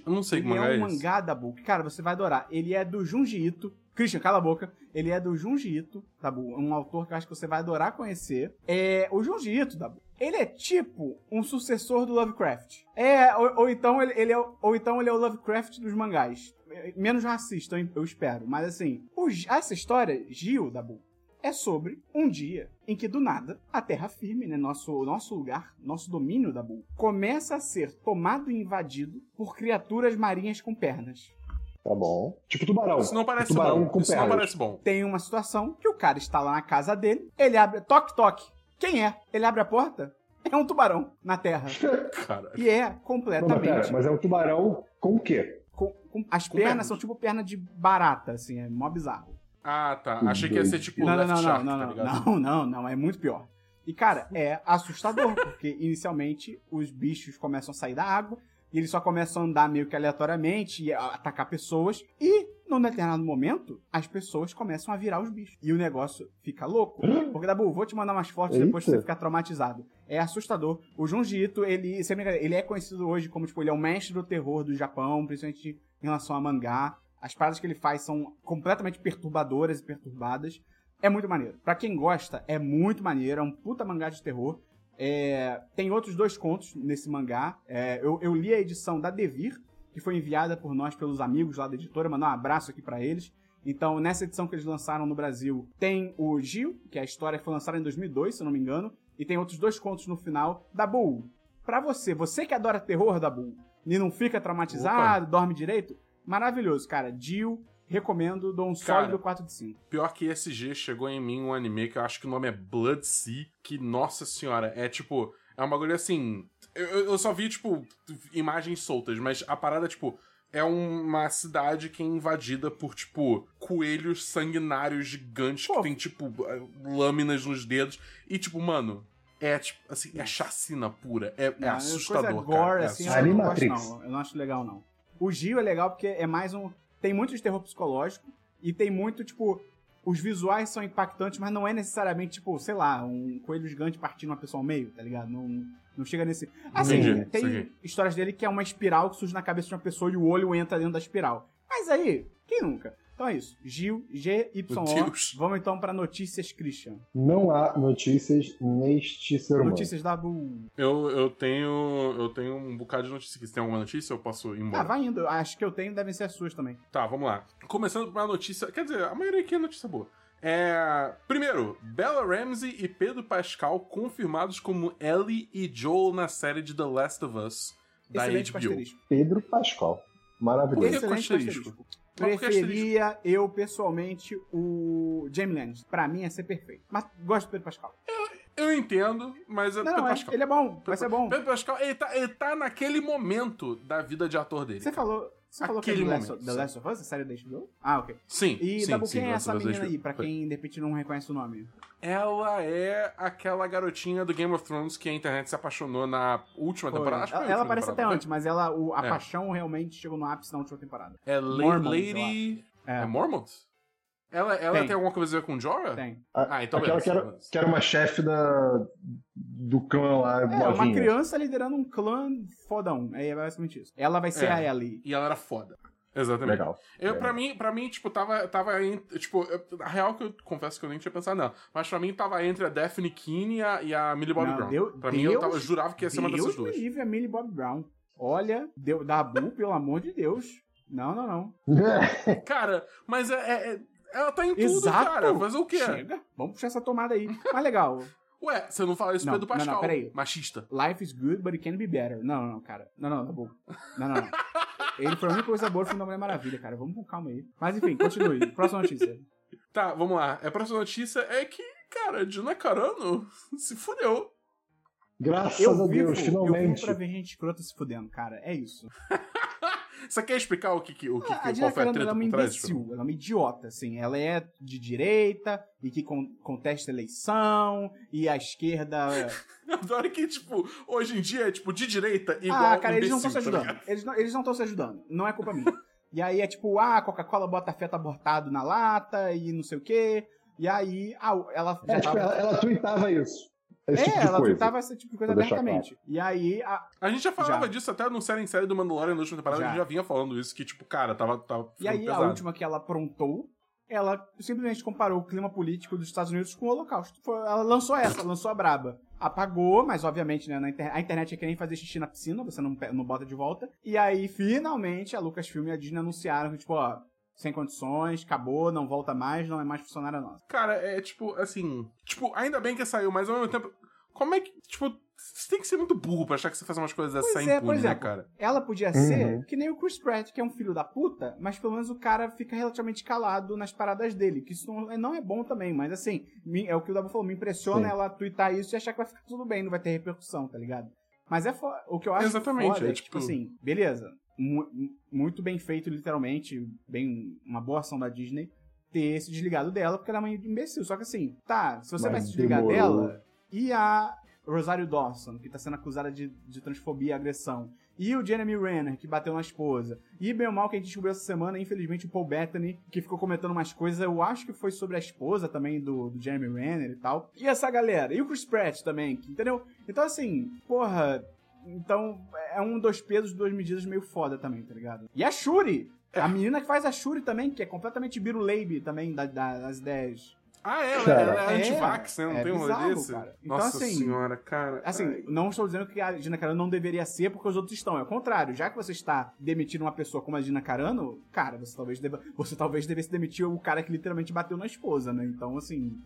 Eu não sei que Ele é mangá é um esse. mangá, Dabu, cara, você vai adorar. Ele é do Junji Ito, Christian, cala a boca. Ele é do Junji Ito, Dabu. Um autor que eu acho que você vai adorar conhecer. É, o Junji Ito, Dabu, ele é tipo um sucessor do Lovecraft. É, ou, ou então, ele, ele é, ou então ele é o Lovecraft dos mangás. Menos racista, eu eu espero. Mas assim, o essa história, Gil, Dabu, é sobre um dia em que do nada a terra firme, né, nosso nosso lugar, nosso domínio da Bull, começa a ser tomado e invadido por criaturas marinhas com pernas. Tá bom. Tipo tubarão. Isso não parece tubarão bom. com Isso não pernas. parece bom. Tem uma situação que o cara está lá na casa dele, ele abre toque toque. Quem é? Ele abre a porta, é um tubarão na terra. Cara. E é Não, mas, completamente pera, mas é um tubarão com o quê? Com- com- as Com pernas pernas. são tipo perna de barata, assim, é mó bizarro. Ah, tá. Achei que ia ser tipo Não, não, Left não, não, Shark, não, tá não, ligado? não, não, não, é muito pior. E, cara, é assustador, porque inicialmente os bichos começam a sair da água e eles só começam a andar meio que aleatoriamente e a- atacar pessoas. E, num determinado momento, as pessoas começam a virar os bichos. E o negócio fica louco. Porque, Dabu, vou te mandar umas fotos depois pra Eita. você ficar traumatizado. É assustador. O Junji Ito, ele, ele é conhecido hoje como, tipo, ele é o mestre do terror do Japão, principalmente em relação a mangá. As paradas que ele faz são completamente perturbadoras e perturbadas. É muito maneiro. Pra quem gosta, é muito maneiro. É um puta mangá de terror. É, tem outros dois contos nesse mangá. É, eu, eu li a edição da Devir, que foi enviada por nós, pelos amigos lá da editora. Mandar um abraço aqui pra eles. Então, nessa edição que eles lançaram no Brasil, tem o Gil, que é a história que foi lançada em 2002, se eu não me engano. E tem outros dois contos no final. Dabu, pra você, você que adora terror, Dabu, e não fica traumatizado, dorme direito, maravilhoso, cara. Jill, recomendo, dou um Cara, sólido 4 de 5. Pior que SG chegou em mim um anime que eu acho que o nome é Blood Sea, que, nossa senhora, é tipo. É um bagulho assim. Eu, eu eu só vi, tipo, imagens soltas, mas a parada, tipo. É uma cidade que é invadida por, tipo, coelhos sanguinários gigantes Pô. que tem, tipo, lâminas nos dedos. E, tipo, mano, é, tipo, assim, é chacina pura. É, é Não, assustador, coisa cara. gore, é assim, eu assustador. não gosto, não. Eu não acho legal, não. O Gil é legal porque é mais um... Tem muito de terror psicológico e tem muito, tipo... Os visuais são impactantes, mas não é necessariamente, tipo, sei lá, um coelho gigante partindo uma pessoa ao meio, tá ligado? Não, não chega nesse... Assim, Entendi, tem saquei. histórias dele que é uma espiral que surge na cabeça de uma pessoa e o olho entra dentro da espiral. Mas aí, quem nunca? Então é isso. Gil, G-Y-O. Meu Deus. Vamos então pra notícias, Christian. Não há notícias neste ser humano. Notícias da Bu. Eu, eu tenho. Eu tenho um bocado de notícia aqui. Você tem alguma notícia? Eu posso ir embora? Ah, vai indo. Acho que eu tenho, devem ser as suas também. Tá, vamos lá. Começando uma notícia. Quer dizer, a maioria aqui é notícia boa. É. Primeiro, Bella Ramsey e Pedro Pascal confirmados como Ellie e Joel na série de The Last of Us da Excelente HBO. Pedro Pascal. Maravilhoso. Excelente asterisco? asterisco. Preferia eu, pessoalmente, o Jamie Lannister. Pra mim, ia ser perfeito. Mas gosto do Pedro Pascal. Eu entendo, mas é Não, Pedro não, é- Pascal. ele é bom. Vai Pedro- ser bom. Pedro Pascal, ele tá, ele tá naquele momento da vida de ator dele. Você falou, você falou que é Aquele The Last, momento, The sim. Last of Us, a série da HBO? Ah, ok. Sim, E, sim, Dabu, sim, quem é Last essa of Us menina HBO. aí? Pra quem, de repente, não reconhece o nome. Ela é aquela garotinha do Game of Thrones que a internet se apaixonou na última Foi. temporada. Acho que Ela, foi a ela última aparece até temporada, antes, mas ela, o- a É. paixão realmente chegou no ápice na última temporada. foi? É La- Lady... É, É Mormont? Ela, ela Tem. tem. alguma coisa a ver com Jorah? tem. Ah, então Aquela beleza, que era, que era uma chefe da, do clã lá, É, uma criança liderando um clã fodão. É basicamente isso. Ela vai ser É. a Ellie. E ela era foda. Exatamente. Legal. Eu, É. pra, mim, pra mim, tipo, tava, tava entre. Tipo, eu- a real que eu confesso que eu nem tinha pensado nela. Mas pra mim tava entre a Daphne Keane e a, e a Millie Bobby Não, Brown. Deu- pra mim, eu, tava, eu Deus- jurava que ia ser uma dessas Deus duas. livre a Millie Bob Brown. Olha, deu, Dabu, pelo amor de Deus. Não, não, não. Cara, mas é, é- é- ela tá em tudo, Exato. cara. Fazer o quê? Chega, vamos puxar essa tomada aí. Mas legal, Ué, você não fala isso Não, Pedro não, não, Pascal. peraí. Machista. life is good, but it can be better. Não, não, não, cara. Não, não, Dabu. Não, não, não. Ele foi a única coisa boa filme da Mulher Maravilha, cara. Vamos com calma aí. Mas enfim, continue. Próxima notícia. Tá, vamos lá. A próxima notícia é que, cara, Gina Carano se fudeu. Graças Eu a vivo, Deus, eu vivo finalmente. pra ver gente escrota se fudendo, cara. É isso. Você quer explicar o que, que, o que, a qual Gina foi a treta ela é uma por trás? imbecil, ela é uma idiota, assim. Ela é de direita e que con- contesta eleição e a esquerda. Eu adoro que, tipo, hoje em dia é, tipo, de direita igual ah, cara, eles não estão se imbecil, tá ajudando. ligado? eles não eles não estão se ajudando. Não é culpa minha. E aí é tipo, ah, a Coca-Cola bota feto abortado na lata e não sei o quê. E aí, ah, ela já É, tipo, tava. ela, ela tweetava isso. Esse É, tipo ela coisa. tweetava esse tipo de coisa abertamente. E aí, a- A gente já falava Já. disso até no série em série do Mandalorian na última temporada, Já. a gente já vinha falando isso, que, tipo, cara, tava, tava e aí ficando a pesado. última que ela aprontou ela simplesmente comparou o clima político dos Estados Unidos com o Holocausto. Foi- ela lançou essa, lançou a braba. Apagou, mas obviamente, né, na inter- a internet é que nem fazer xixi na piscina, você não, não bota de volta. E aí, finalmente, a Lucasfilm e a Disney anunciaram que, tipo, ó, sem condições, acabou, não volta mais, não é mais funcionária nossa. Cara, é tipo, assim. Tipo, ainda bem que saiu, mas ao mesmo tempo. Como é que. Tipo, você tem que ser muito burro pra achar que você faz umas coisas dessas Pois sem é, por impune, né, exemplo, cara? Ela podia Uhum. ser que nem o Chris Pratt, que é um filho da puta, mas pelo menos o cara fica relativamente calado nas paradas dele, que isso não é, não é bom também, mas assim, é o que o Dabu falou, me impressiona Sim. ela twittar isso e achar que vai ficar tudo bem, não vai ter repercussão, tá ligado? Mas é fo- o que eu acho Exatamente, foda é é que, tipo tipo- assim, beleza, mu- mu- muito bem feito, literalmente, bem uma boa ação da Disney ter se desligado dela, porque ela é uma imbecil. Só que assim, tá, se você Mas vai se desligar demorou. dela, e a Rosário Dawson, que tá sendo acusada de, de transfobia e agressão, e o Jeremy Renner, que bateu na esposa, e bem ou mal que a gente descobriu essa semana, infelizmente, o Paul Bettany, que ficou comentando umas coisas, eu acho que foi sobre a esposa também do, do Jeremy Renner e tal. E essa galera, e o Chris Pratt também, que- entendeu? Então assim, porra, então é um dos pesos, duas medidas meio foda também, tá ligado? E a Shuri! A menina que faz a Shuri também, que é completamente biruleibe também da- da- das ideias. Ah, é, ela, Cara, ela é é, anti-vax, né? Não é tem um rolê desse? cara. Então, Nossa assim, senhora, cara. Assim, Ai. não estou dizendo que a Gina Carano não deveria ser porque os outros estão. É o contrário. Já que você está demitindo uma pessoa como a Gina Carano, cara, você talvez deva, você talvez devesse demitir o cara que literalmente bateu na esposa, né? Então, assim.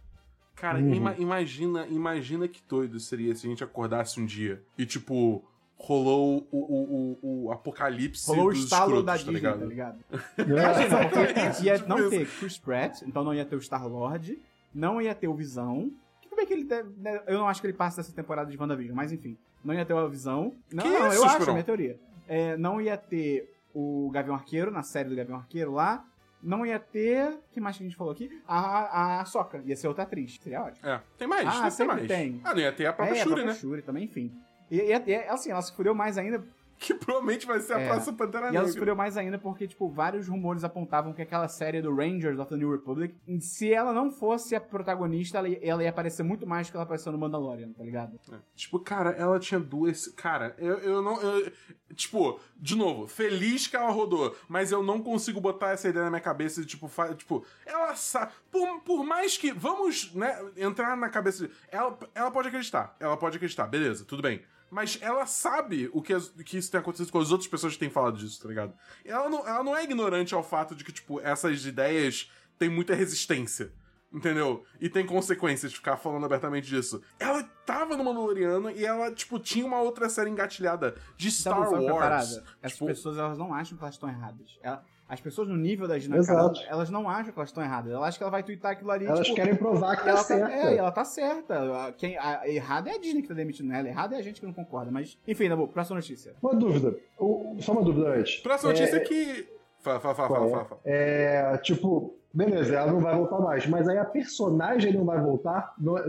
Cara, Uhum. ima- imagina, imagina que doido seria se a gente acordasse um dia e, tipo, rolou o, o, o, o apocalipse Rolou o estalo escrotos, da tá Disney, ligado? tá ligado? É. Imagina, porque ia Tipo não ter Chris Pratt, então não ia ter o Star-Lord, não ia ter o Visão. Que Tudo bem que ele deve, né, Eu não acho que ele passe dessa temporada de WandaVision, mas enfim. Não ia ter o Visão. Não, Que não, isso, eu acho, é a minha teoria. É, não ia ter o Gavião Arqueiro, na série do Gavião Arqueiro lá. Não ia ter. O que mais que a gente falou aqui? A, a Soca. Ia ser outra atriz. Seria ótimo. É, tem mais, Ah, tem mais. tem. Ah, não ia ter a própria é, Shuri, a própria né? Shuri também, enfim. E, e, e, assim, ela se fudeu mais ainda Que provavelmente vai ser a É. próxima Pantera E ela Negra. sofreu mais ainda porque, tipo, vários rumores apontavam que aquela série do Rangers of the New Republic, se ela não fosse a protagonista, ela ia, ela ia aparecer muito mais do que ela apareceu no Mandalorian, tá ligado? É. Tipo, cara, ela tinha duas. Cara, eu, eu não. eu- tipo, de novo, feliz que ela rodou, mas eu não consigo botar essa ideia na minha cabeça de, tipo, fa- tipo ela sabe. Por, por mais que. Vamos, né, entrar na cabeça. De, ela, ela pode acreditar, ela pode acreditar, beleza, tudo bem. Mas ela sabe o que, as- que isso tem acontecido com as outras pessoas que têm falado disso, tá ligado? Ela não, ela não é ignorante ao fato de que, tipo, essas ideias têm muita resistência. Entendeu? E tem consequências de ficar falando abertamente disso. Ela tava no Mandaloriano e ela, tipo, tinha uma outra série engatilhada de Star Wars. Essas Tipo, pessoas, elas não acham que elas estão erradas. Ela- as pessoas no nível da Gina. Carano, elas não acham que elas estão erradas. Elas acham que ela vai twittar aquilo ali, Elas tipo, querem provar que tá ela tá, certa. é, ela tá certa. A- Quem, a, errada é a Disney que tá demitindo ela, errada é a gente que não concorda. Mas, enfim, Dabu, próxima notícia. Uma dúvida. O- Só uma dúvida antes. próxima notícia é que. Fala, fala, fala, fala, é? fala. É, tipo, beleza, ela não vai voltar mais, mas aí a personagem não vai voltar? Não é-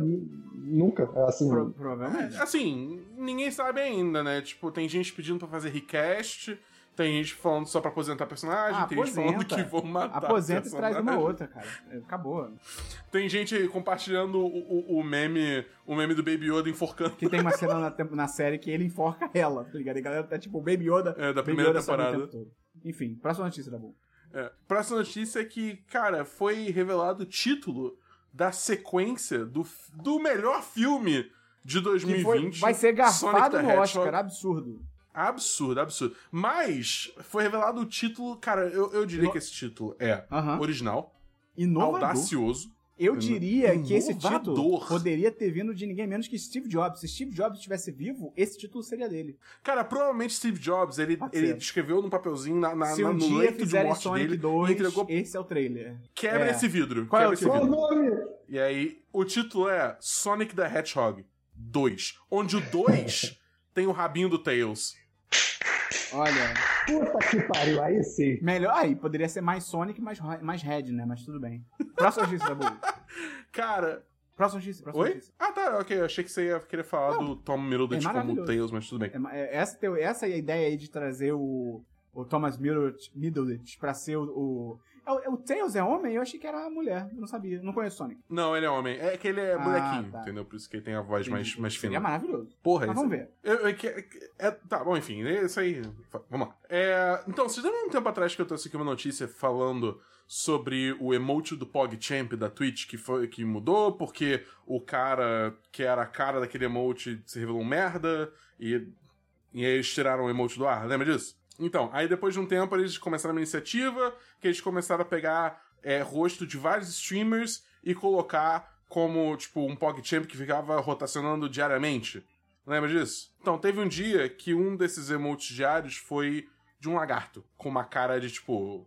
nunca, é assim. Pro- provavelmente. Assim, ninguém sabe ainda, né? Tipo, tem gente pedindo pra fazer recast, tem gente falando só pra aposentar personagem, Ah, tem gente falando aposenta. que vão matar Aposenta e traz uma outra, cara. Acabou. Tem gente compartilhando o, o- o meme, o meme do Baby Yoda enforcando. Que tem uma cena na, na série que ele enforca ela, tá ligado? E a galera tá tipo, Baby Yoda. É, da primeira Yoda temporada. Enfim, próxima notícia, Dabu. É. Próxima notícia é que, cara, foi revelado o título da sequência do, do melhor filme de Que 2020. foi, vai ser garfado no. Oscar, absurdo. Absurdo, absurdo. Mas foi revelado o título, cara, eu, eu diria No- que esse título é original, Inovador. audacioso. Eu diria que esse Inovador. título poderia ter vindo de ninguém menos que Steve Jobs. Se Steve Jobs estivesse vivo, esse título seria dele. Cara, provavelmente Steve Jobs, ele, ele escreveu num papelzinho na, na, Se na- um no dia leito de morte Sonic dele 2, e entregou, esse é o trailer. quebra É. esse vidro. Qual é quebra o esse Qual o vidro. nome? E aí, o título é Sonic the Hedgehog 2, onde o 2 tem o rabinho do Tails. Olha, Puta que pariu, aí sim. melhor. Aí, poderia ser mais Sonic, mais, mais Red, né? Mas tudo bem. Próxima notícia, Dabu. Cara, Próxima notícia, próxima oi? notícia. Ah, tá, ok. Eu achei que você ia querer falar Não. do Tom Middleditch É como o maravilhoso. Tails, mas tudo bem. É é- essa, essa é a ideia aí de trazer o, o Thomas Middleditch pra ser o, o- o, o Tails é homem? Eu achei que era mulher. Eu não sabia. Não conheço Sonic. Não, ele é homem. É que ele é Ah, bonequinho, tá. entendeu? Por isso que ele tem a voz mais, mais fina. maravilhoso. Porra, Mas vamos ver. Eu- que- é- tá, bom, enfim, é isso aí. Vamos lá. É, então, vocês lembram um tempo atrás que eu trouxe aqui uma notícia falando sobre o emote do PogChamp da Twitch que, foi, que mudou porque o cara que era a cara daquele emote se revelou um merda e, e aí eles tiraram o emote do ar, lembra disso? Então, aí depois de um tempo eles começaram uma iniciativa que eles começaram a pegar é, rosto de vários streamers e colocar como, tipo, um PogChamp que ficava rotacionando diariamente. Lembra disso? Então, teve um dia que um desses emotes diários foi de um lagarto, com uma cara de tipo.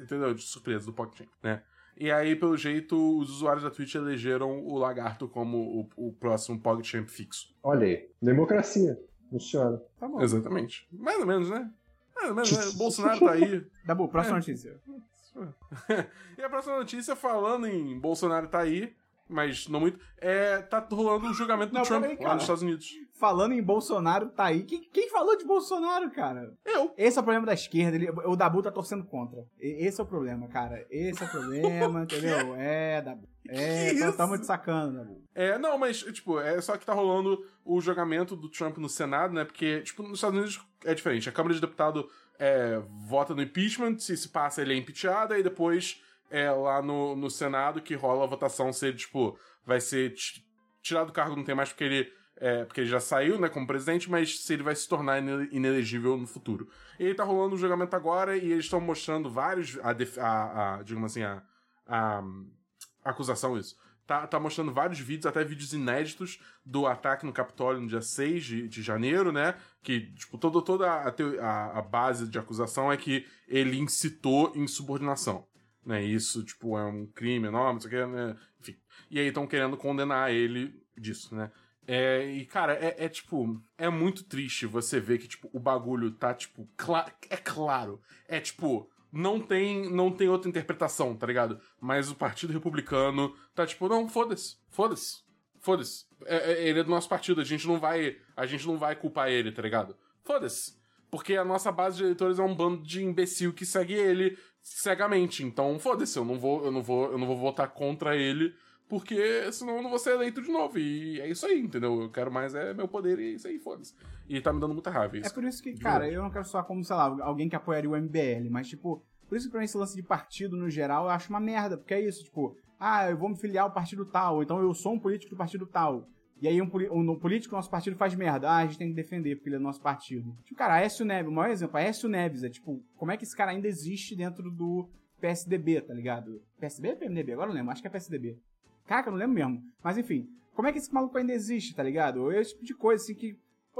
Entendeu? De surpresa do PogChamp, né? E aí, pelo jeito, os usuários da Twitch elegeram o lagarto como o, o próximo PogChamp fixo. Olha aí, democracia. Funciona. Tá bom. Exatamente. Mais ou menos, né? Mais ou menos, né? Bolsonaro tá aí. Dabu, próxima É. notícia. e a próxima notícia, falando em Bolsonaro tá aí, mas não muito, é. Tá rolando um julgamento do Não, Trump peraí, lá nos Estados Unidos. Falando em Bolsonaro, tá aí. Quem, quem falou de Bolsonaro, cara? Eu. Esse é o problema da esquerda. ele- o Dabu tá torcendo contra. E- esse é o problema, cara. Esse é o problema, entendeu? É, Dabu. É, tá- tamo te sacando, Dabu. É, não, mas, tipo, é só que tá rolando o julgamento do Trump no Senado, né? Porque, tipo, nos Estados Unidos é diferente. A Câmara de Deputado é, vota no impeachment, se se passa, ele é impeachado, e depois é lá no, no Senado que rola a votação se ele, tipo, vai ser ti- tirado do cargo, não tem mais porque ele. É, porque ele já saiu, né, como presidente, mas se ele vai se tornar ine- inelegível no futuro. E aí tá rolando o julgamento agora e eles estão mostrando vários. A, a, a- digamos assim, a, a, a acusação, isso. Tá, tá mostrando vários vídeos, até vídeos inéditos do ataque no Capitólio no dia 6 de, de janeiro, né? Que, tipo, todo, toda a, a, a base de acusação é que ele incitou insubordinação. Né? Isso, tipo, é um crime enorme, não sei o que, né? Enfim. E aí estão querendo condenar ele disso, né? É, e, cara, é, é, tipo. É muito triste você ver que, tipo, o bagulho tá, tipo. cla- é claro. É tipo. Não tem, não tem outra interpretação, tá ligado? Mas o Partido Republicano tá tipo, não, foda-se. Foda-se. Foda-se. É- é- ele é do nosso partido, a gente não vai. A gente não vai culpar ele, tá ligado? Foda-se. Porque a nossa base de eleitores é um bando de imbecil que segue ele cegamente. Então, foda-se, eu não vou, eu não vou, eu não vou votar contra ele, porque senão eu não vou ser eleito de novo. E é isso aí, entendeu? Eu quero mais é meu poder e é isso aí, foda-se. E tá me dando muita raiva É isso. por isso que, cara, eu não quero soar como, sei lá, alguém que apoiaria o MBL, mas, tipo, por isso que pra mim esse lance de partido no geral eu acho uma merda, porque é isso, tipo, ah, eu vou me filiar ao partido tal, ou então eu sou um político do partido tal. E aí um, um, um político do nosso partido faz merda. Ah, a gente tem que defender porque ele é do nosso partido. Tipo, cara, Aécio Neves, o maior exemplo, Aécio Neves, é tipo, como é que esse cara ainda existe dentro do PSDB, tá ligado? PSDB ou PMDB? Agora eu não lembro, acho que é PSDB. Caraca, eu não lembro mesmo. Mas enfim, como é que esse maluco ainda existe, tá ligado? Esse tipo de coisa, assim, que.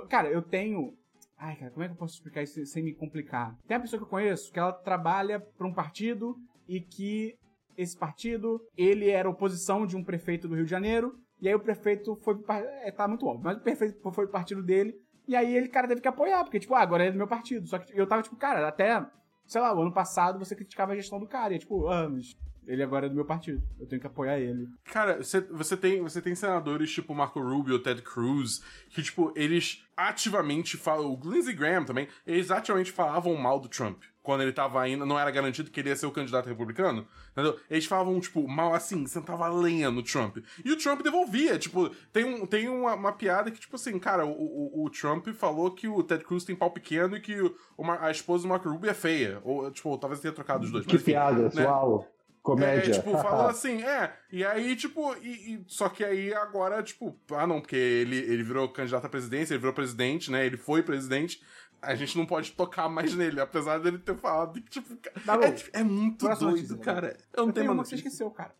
Cara, eu tenho. Ai, cara, como é que eu posso explicar isso sem- me complicar? Tem uma pessoa que eu conheço que ela trabalha pra um partido e que esse partido, ele era oposição de um prefeito do Rio de Janeiro, e aí o prefeito foi é, tá muito óbvio, mas o prefeito foi pro partido dele, e aí ele, cara, teve que apoiar, porque, tipo, ah, agora ele é do meu partido. Só que eu tava, tipo, cara, até, sei lá, o ano passado você criticava a gestão do cara, e é tipo, mas ele agora é do meu partido, eu tenho que apoiar ele. Cara, você, você, tem, você tem senadores tipo Marco Rubio, Ted Cruz, que, tipo, eles ativamente falam. O Lindsey Graham também, eles ativamente falavam mal do Trump. Quando ele tava ainda, não era garantido que ele ia ser o candidato republicano, entendeu? Eles falavam, tipo, mal assim, sentava lenha no Trump. E o Trump devolvia, tipo, tem, um, tem uma, uma piada que, tipo assim, cara, o, o, o Trump falou que o Ted Cruz tem pau pequeno e que o, uma- a esposa do Marco Rubio é feia. Ou, tipo, talvez tenha trocado os dois. Que mas, enfim, piada, né? uau. Comédia. É, tipo, falou assim, é. E aí, tipo, e, e- só que aí agora, tipo, ah, não, porque ele, ele virou candidato à presidência, ele virou presidente, né? Ele foi presidente. A gente não pode tocar mais nele, apesar dele ter falado que, tipo, Tá é, é muito Próxima doido, notícia, cara. Eu Eu não tenho tenho uma que você esqueceu, cara.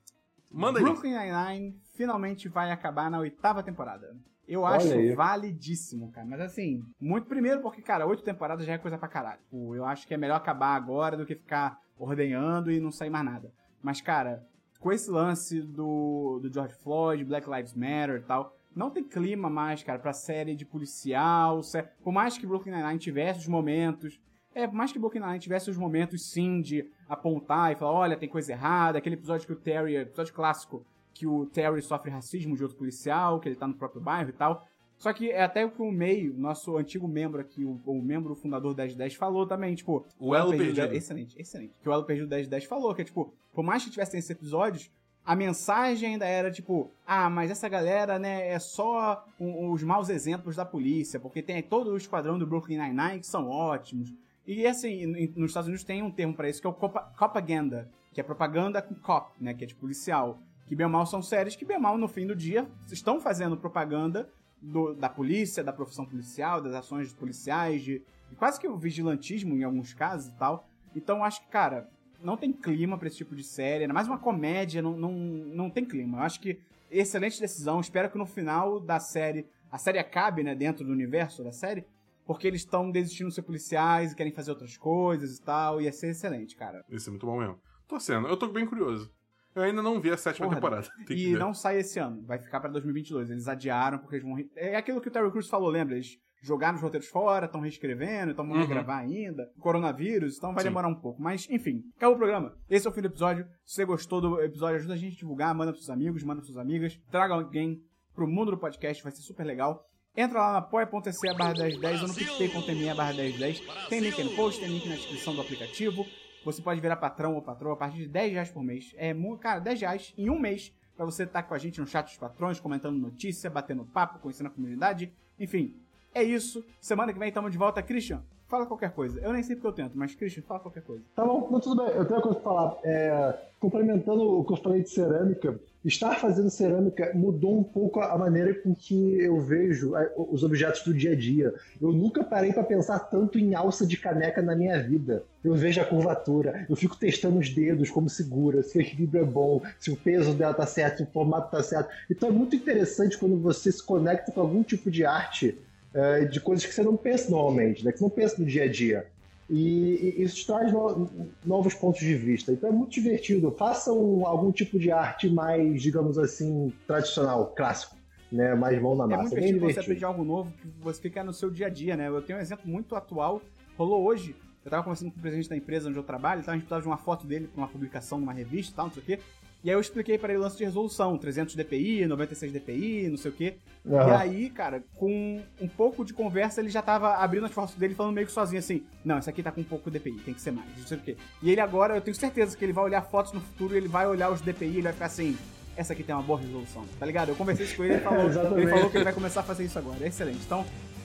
Manda aí. Brooklyn Nine-Nine finalmente vai acabar na oitava temporada. Eu Olha acho aí. validíssimo, cara. Mas assim, muito primeiro porque, cara, oito temporadas já é coisa pra caralho. Tipo, Eu acho que é melhor acabar agora do que ficar ordenhando e não sair mais nada. Mas, cara, com esse lance do, do George Floyd, Black Lives Matter e tal, não tem clima mais, cara, pra série de policial. Por mais que Brooklyn Nine-Nine tivesse os momentos. É, por mais que Brooklyn Nine tivesse os momentos, sim, de apontar e falar, olha, tem coisa errada. Aquele episódio que o Terry, episódio clássico, que o Terry sofre racismo de outro policial, que ele tá no próprio bairro e tal. Só que é até o que o meio, nosso antigo membro aqui, o, o membro fundador 1010, falou também, tipo. O Elo Perdido Perdido. 10 Excelente, excelente. Que o Elo Perdido 1010 falou, que é tipo, por mais que tivessem esses episódios, a mensagem ainda era tipo, ah, mas essa galera, né, é só um- os maus exemplos da polícia, porque tem todo o esquadrão do Brooklyn Nine-Nine que são ótimos. E assim, nos Estados Unidos tem um termo pra isso que é o propaganda, que é propaganda com cop, né, que é de policial. Que bem mal são séries que bem mal no fim do dia estão fazendo propaganda do- da polícia, da profissão policial, das ações dos policiais, de, de quase que o vigilantismo em alguns casos e tal. Então acho que, cara, não tem clima pra esse tipo de série, ainda mais uma comédia, não, não, não tem clima. Eu acho que excelente decisão. Espero que no final da série, a série acabe, né, dentro do universo da série, porque eles estão desistindo de ser policiais e querem fazer outras coisas e tal. Ia ser excelente, cara. Isso é muito bom mesmo. Tô sendo, eu tô bem curioso. Eu ainda não vi a sétima Porra, temporada. E não sai esse ano, vai ficar pra 2022. Eles adiaram porque eles vão. re- É aquilo que o Terry Crews falou, lembra? Eles jogaram os roteiros fora, estão reescrevendo, vão Uhum. regravar ainda. Coronavírus, então vai Sim. demorar um pouco. Mas, enfim, acabou o programa. Esse é o fim do episódio. Se você gostou do episódio, ajuda a gente a divulgar, manda pros seus amigos, manda pros suas amigas. Traga alguém pro mundo do podcast, vai ser super legal. Entra lá na apoia.se barra 1010 ou no picpay.me barra 1010. Tem link no post, tem link na descrição do aplicativo. Você pode virar patrão ou patroa a partir de 10 reais por mês. É, cara, 10 reais em um mês pra você estar com a gente no chat dos patrões, comentando notícia, batendo papo, conhecendo a comunidade. Enfim, é isso. Semana que vem estamos de volta. Christian, fala qualquer coisa. Eu nem sei porque eu tento, mas Christian, fala qualquer coisa. Tá bom, não, tudo bem. Eu tenho uma coisa pra falar. É, complementando o que eu falei de cerâmica, estar fazendo cerâmica mudou um pouco a maneira com que eu vejo é, os objetos do dia a dia. Eu nunca parei pra pensar tanto em alça de caneca na minha vida. Eu vejo a curvatura, eu fico testando os dedos, como segura, se o equilíbrio é bom, se o peso dela tá certo, se o formato tá certo. Então é muito interessante quando você se conecta com algum tipo de arte é, de coisas que você não pensa normalmente, né? que você não pensa no dia a dia. E, e isso te traz no- novos pontos de vista. Então é muito divertido. Façam algum tipo de arte mais, digamos assim, tradicional, clássico. Né? Mais mão na É massa. muito bem divertido quando você divertido. aprende algo novo que você fica no seu dia a dia, né? Eu tenho um exemplo muito atual. Rolou hoje. Eu tava conversando com o presidente da empresa onde eu trabalho, então a gente precisava de uma foto dele pra uma publicação numa revista e tal, não sei o quê. E aí eu expliquei pra ele o lance de resolução, 300 dpi, 96 dpi, não sei o quê. E Aham. aí, cara, com um pouco de conversa, ele já tava abrindo as fotos dele falando meio que sozinho assim: Não, esse aqui tá com um pouco de DPI, tem que ser mais, não sei o quê. E ele agora, eu tenho certeza que ele vai olhar fotos no futuro, ele vai olhar os DPI, ele vai ficar assim: Essa aqui tem uma boa resolução, tá ligado? Eu conversei isso com ele, ele falou, ele falou que ele vai começar a fazer isso agora. É excelente. Então,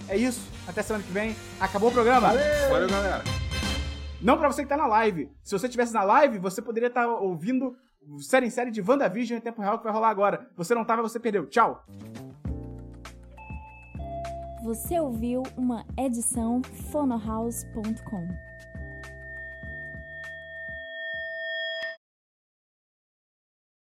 é isso. Até semana que vem. Acabou o programa. Valeu, galera. Não pra você que tá na live. Se você estivesse na live, você poderia estar ouvindo série em série de WandaVision em tempo real que vai rolar agora. Você não tava, você perdeu. Tchau. Você ouviu uma edição fonohouse.com.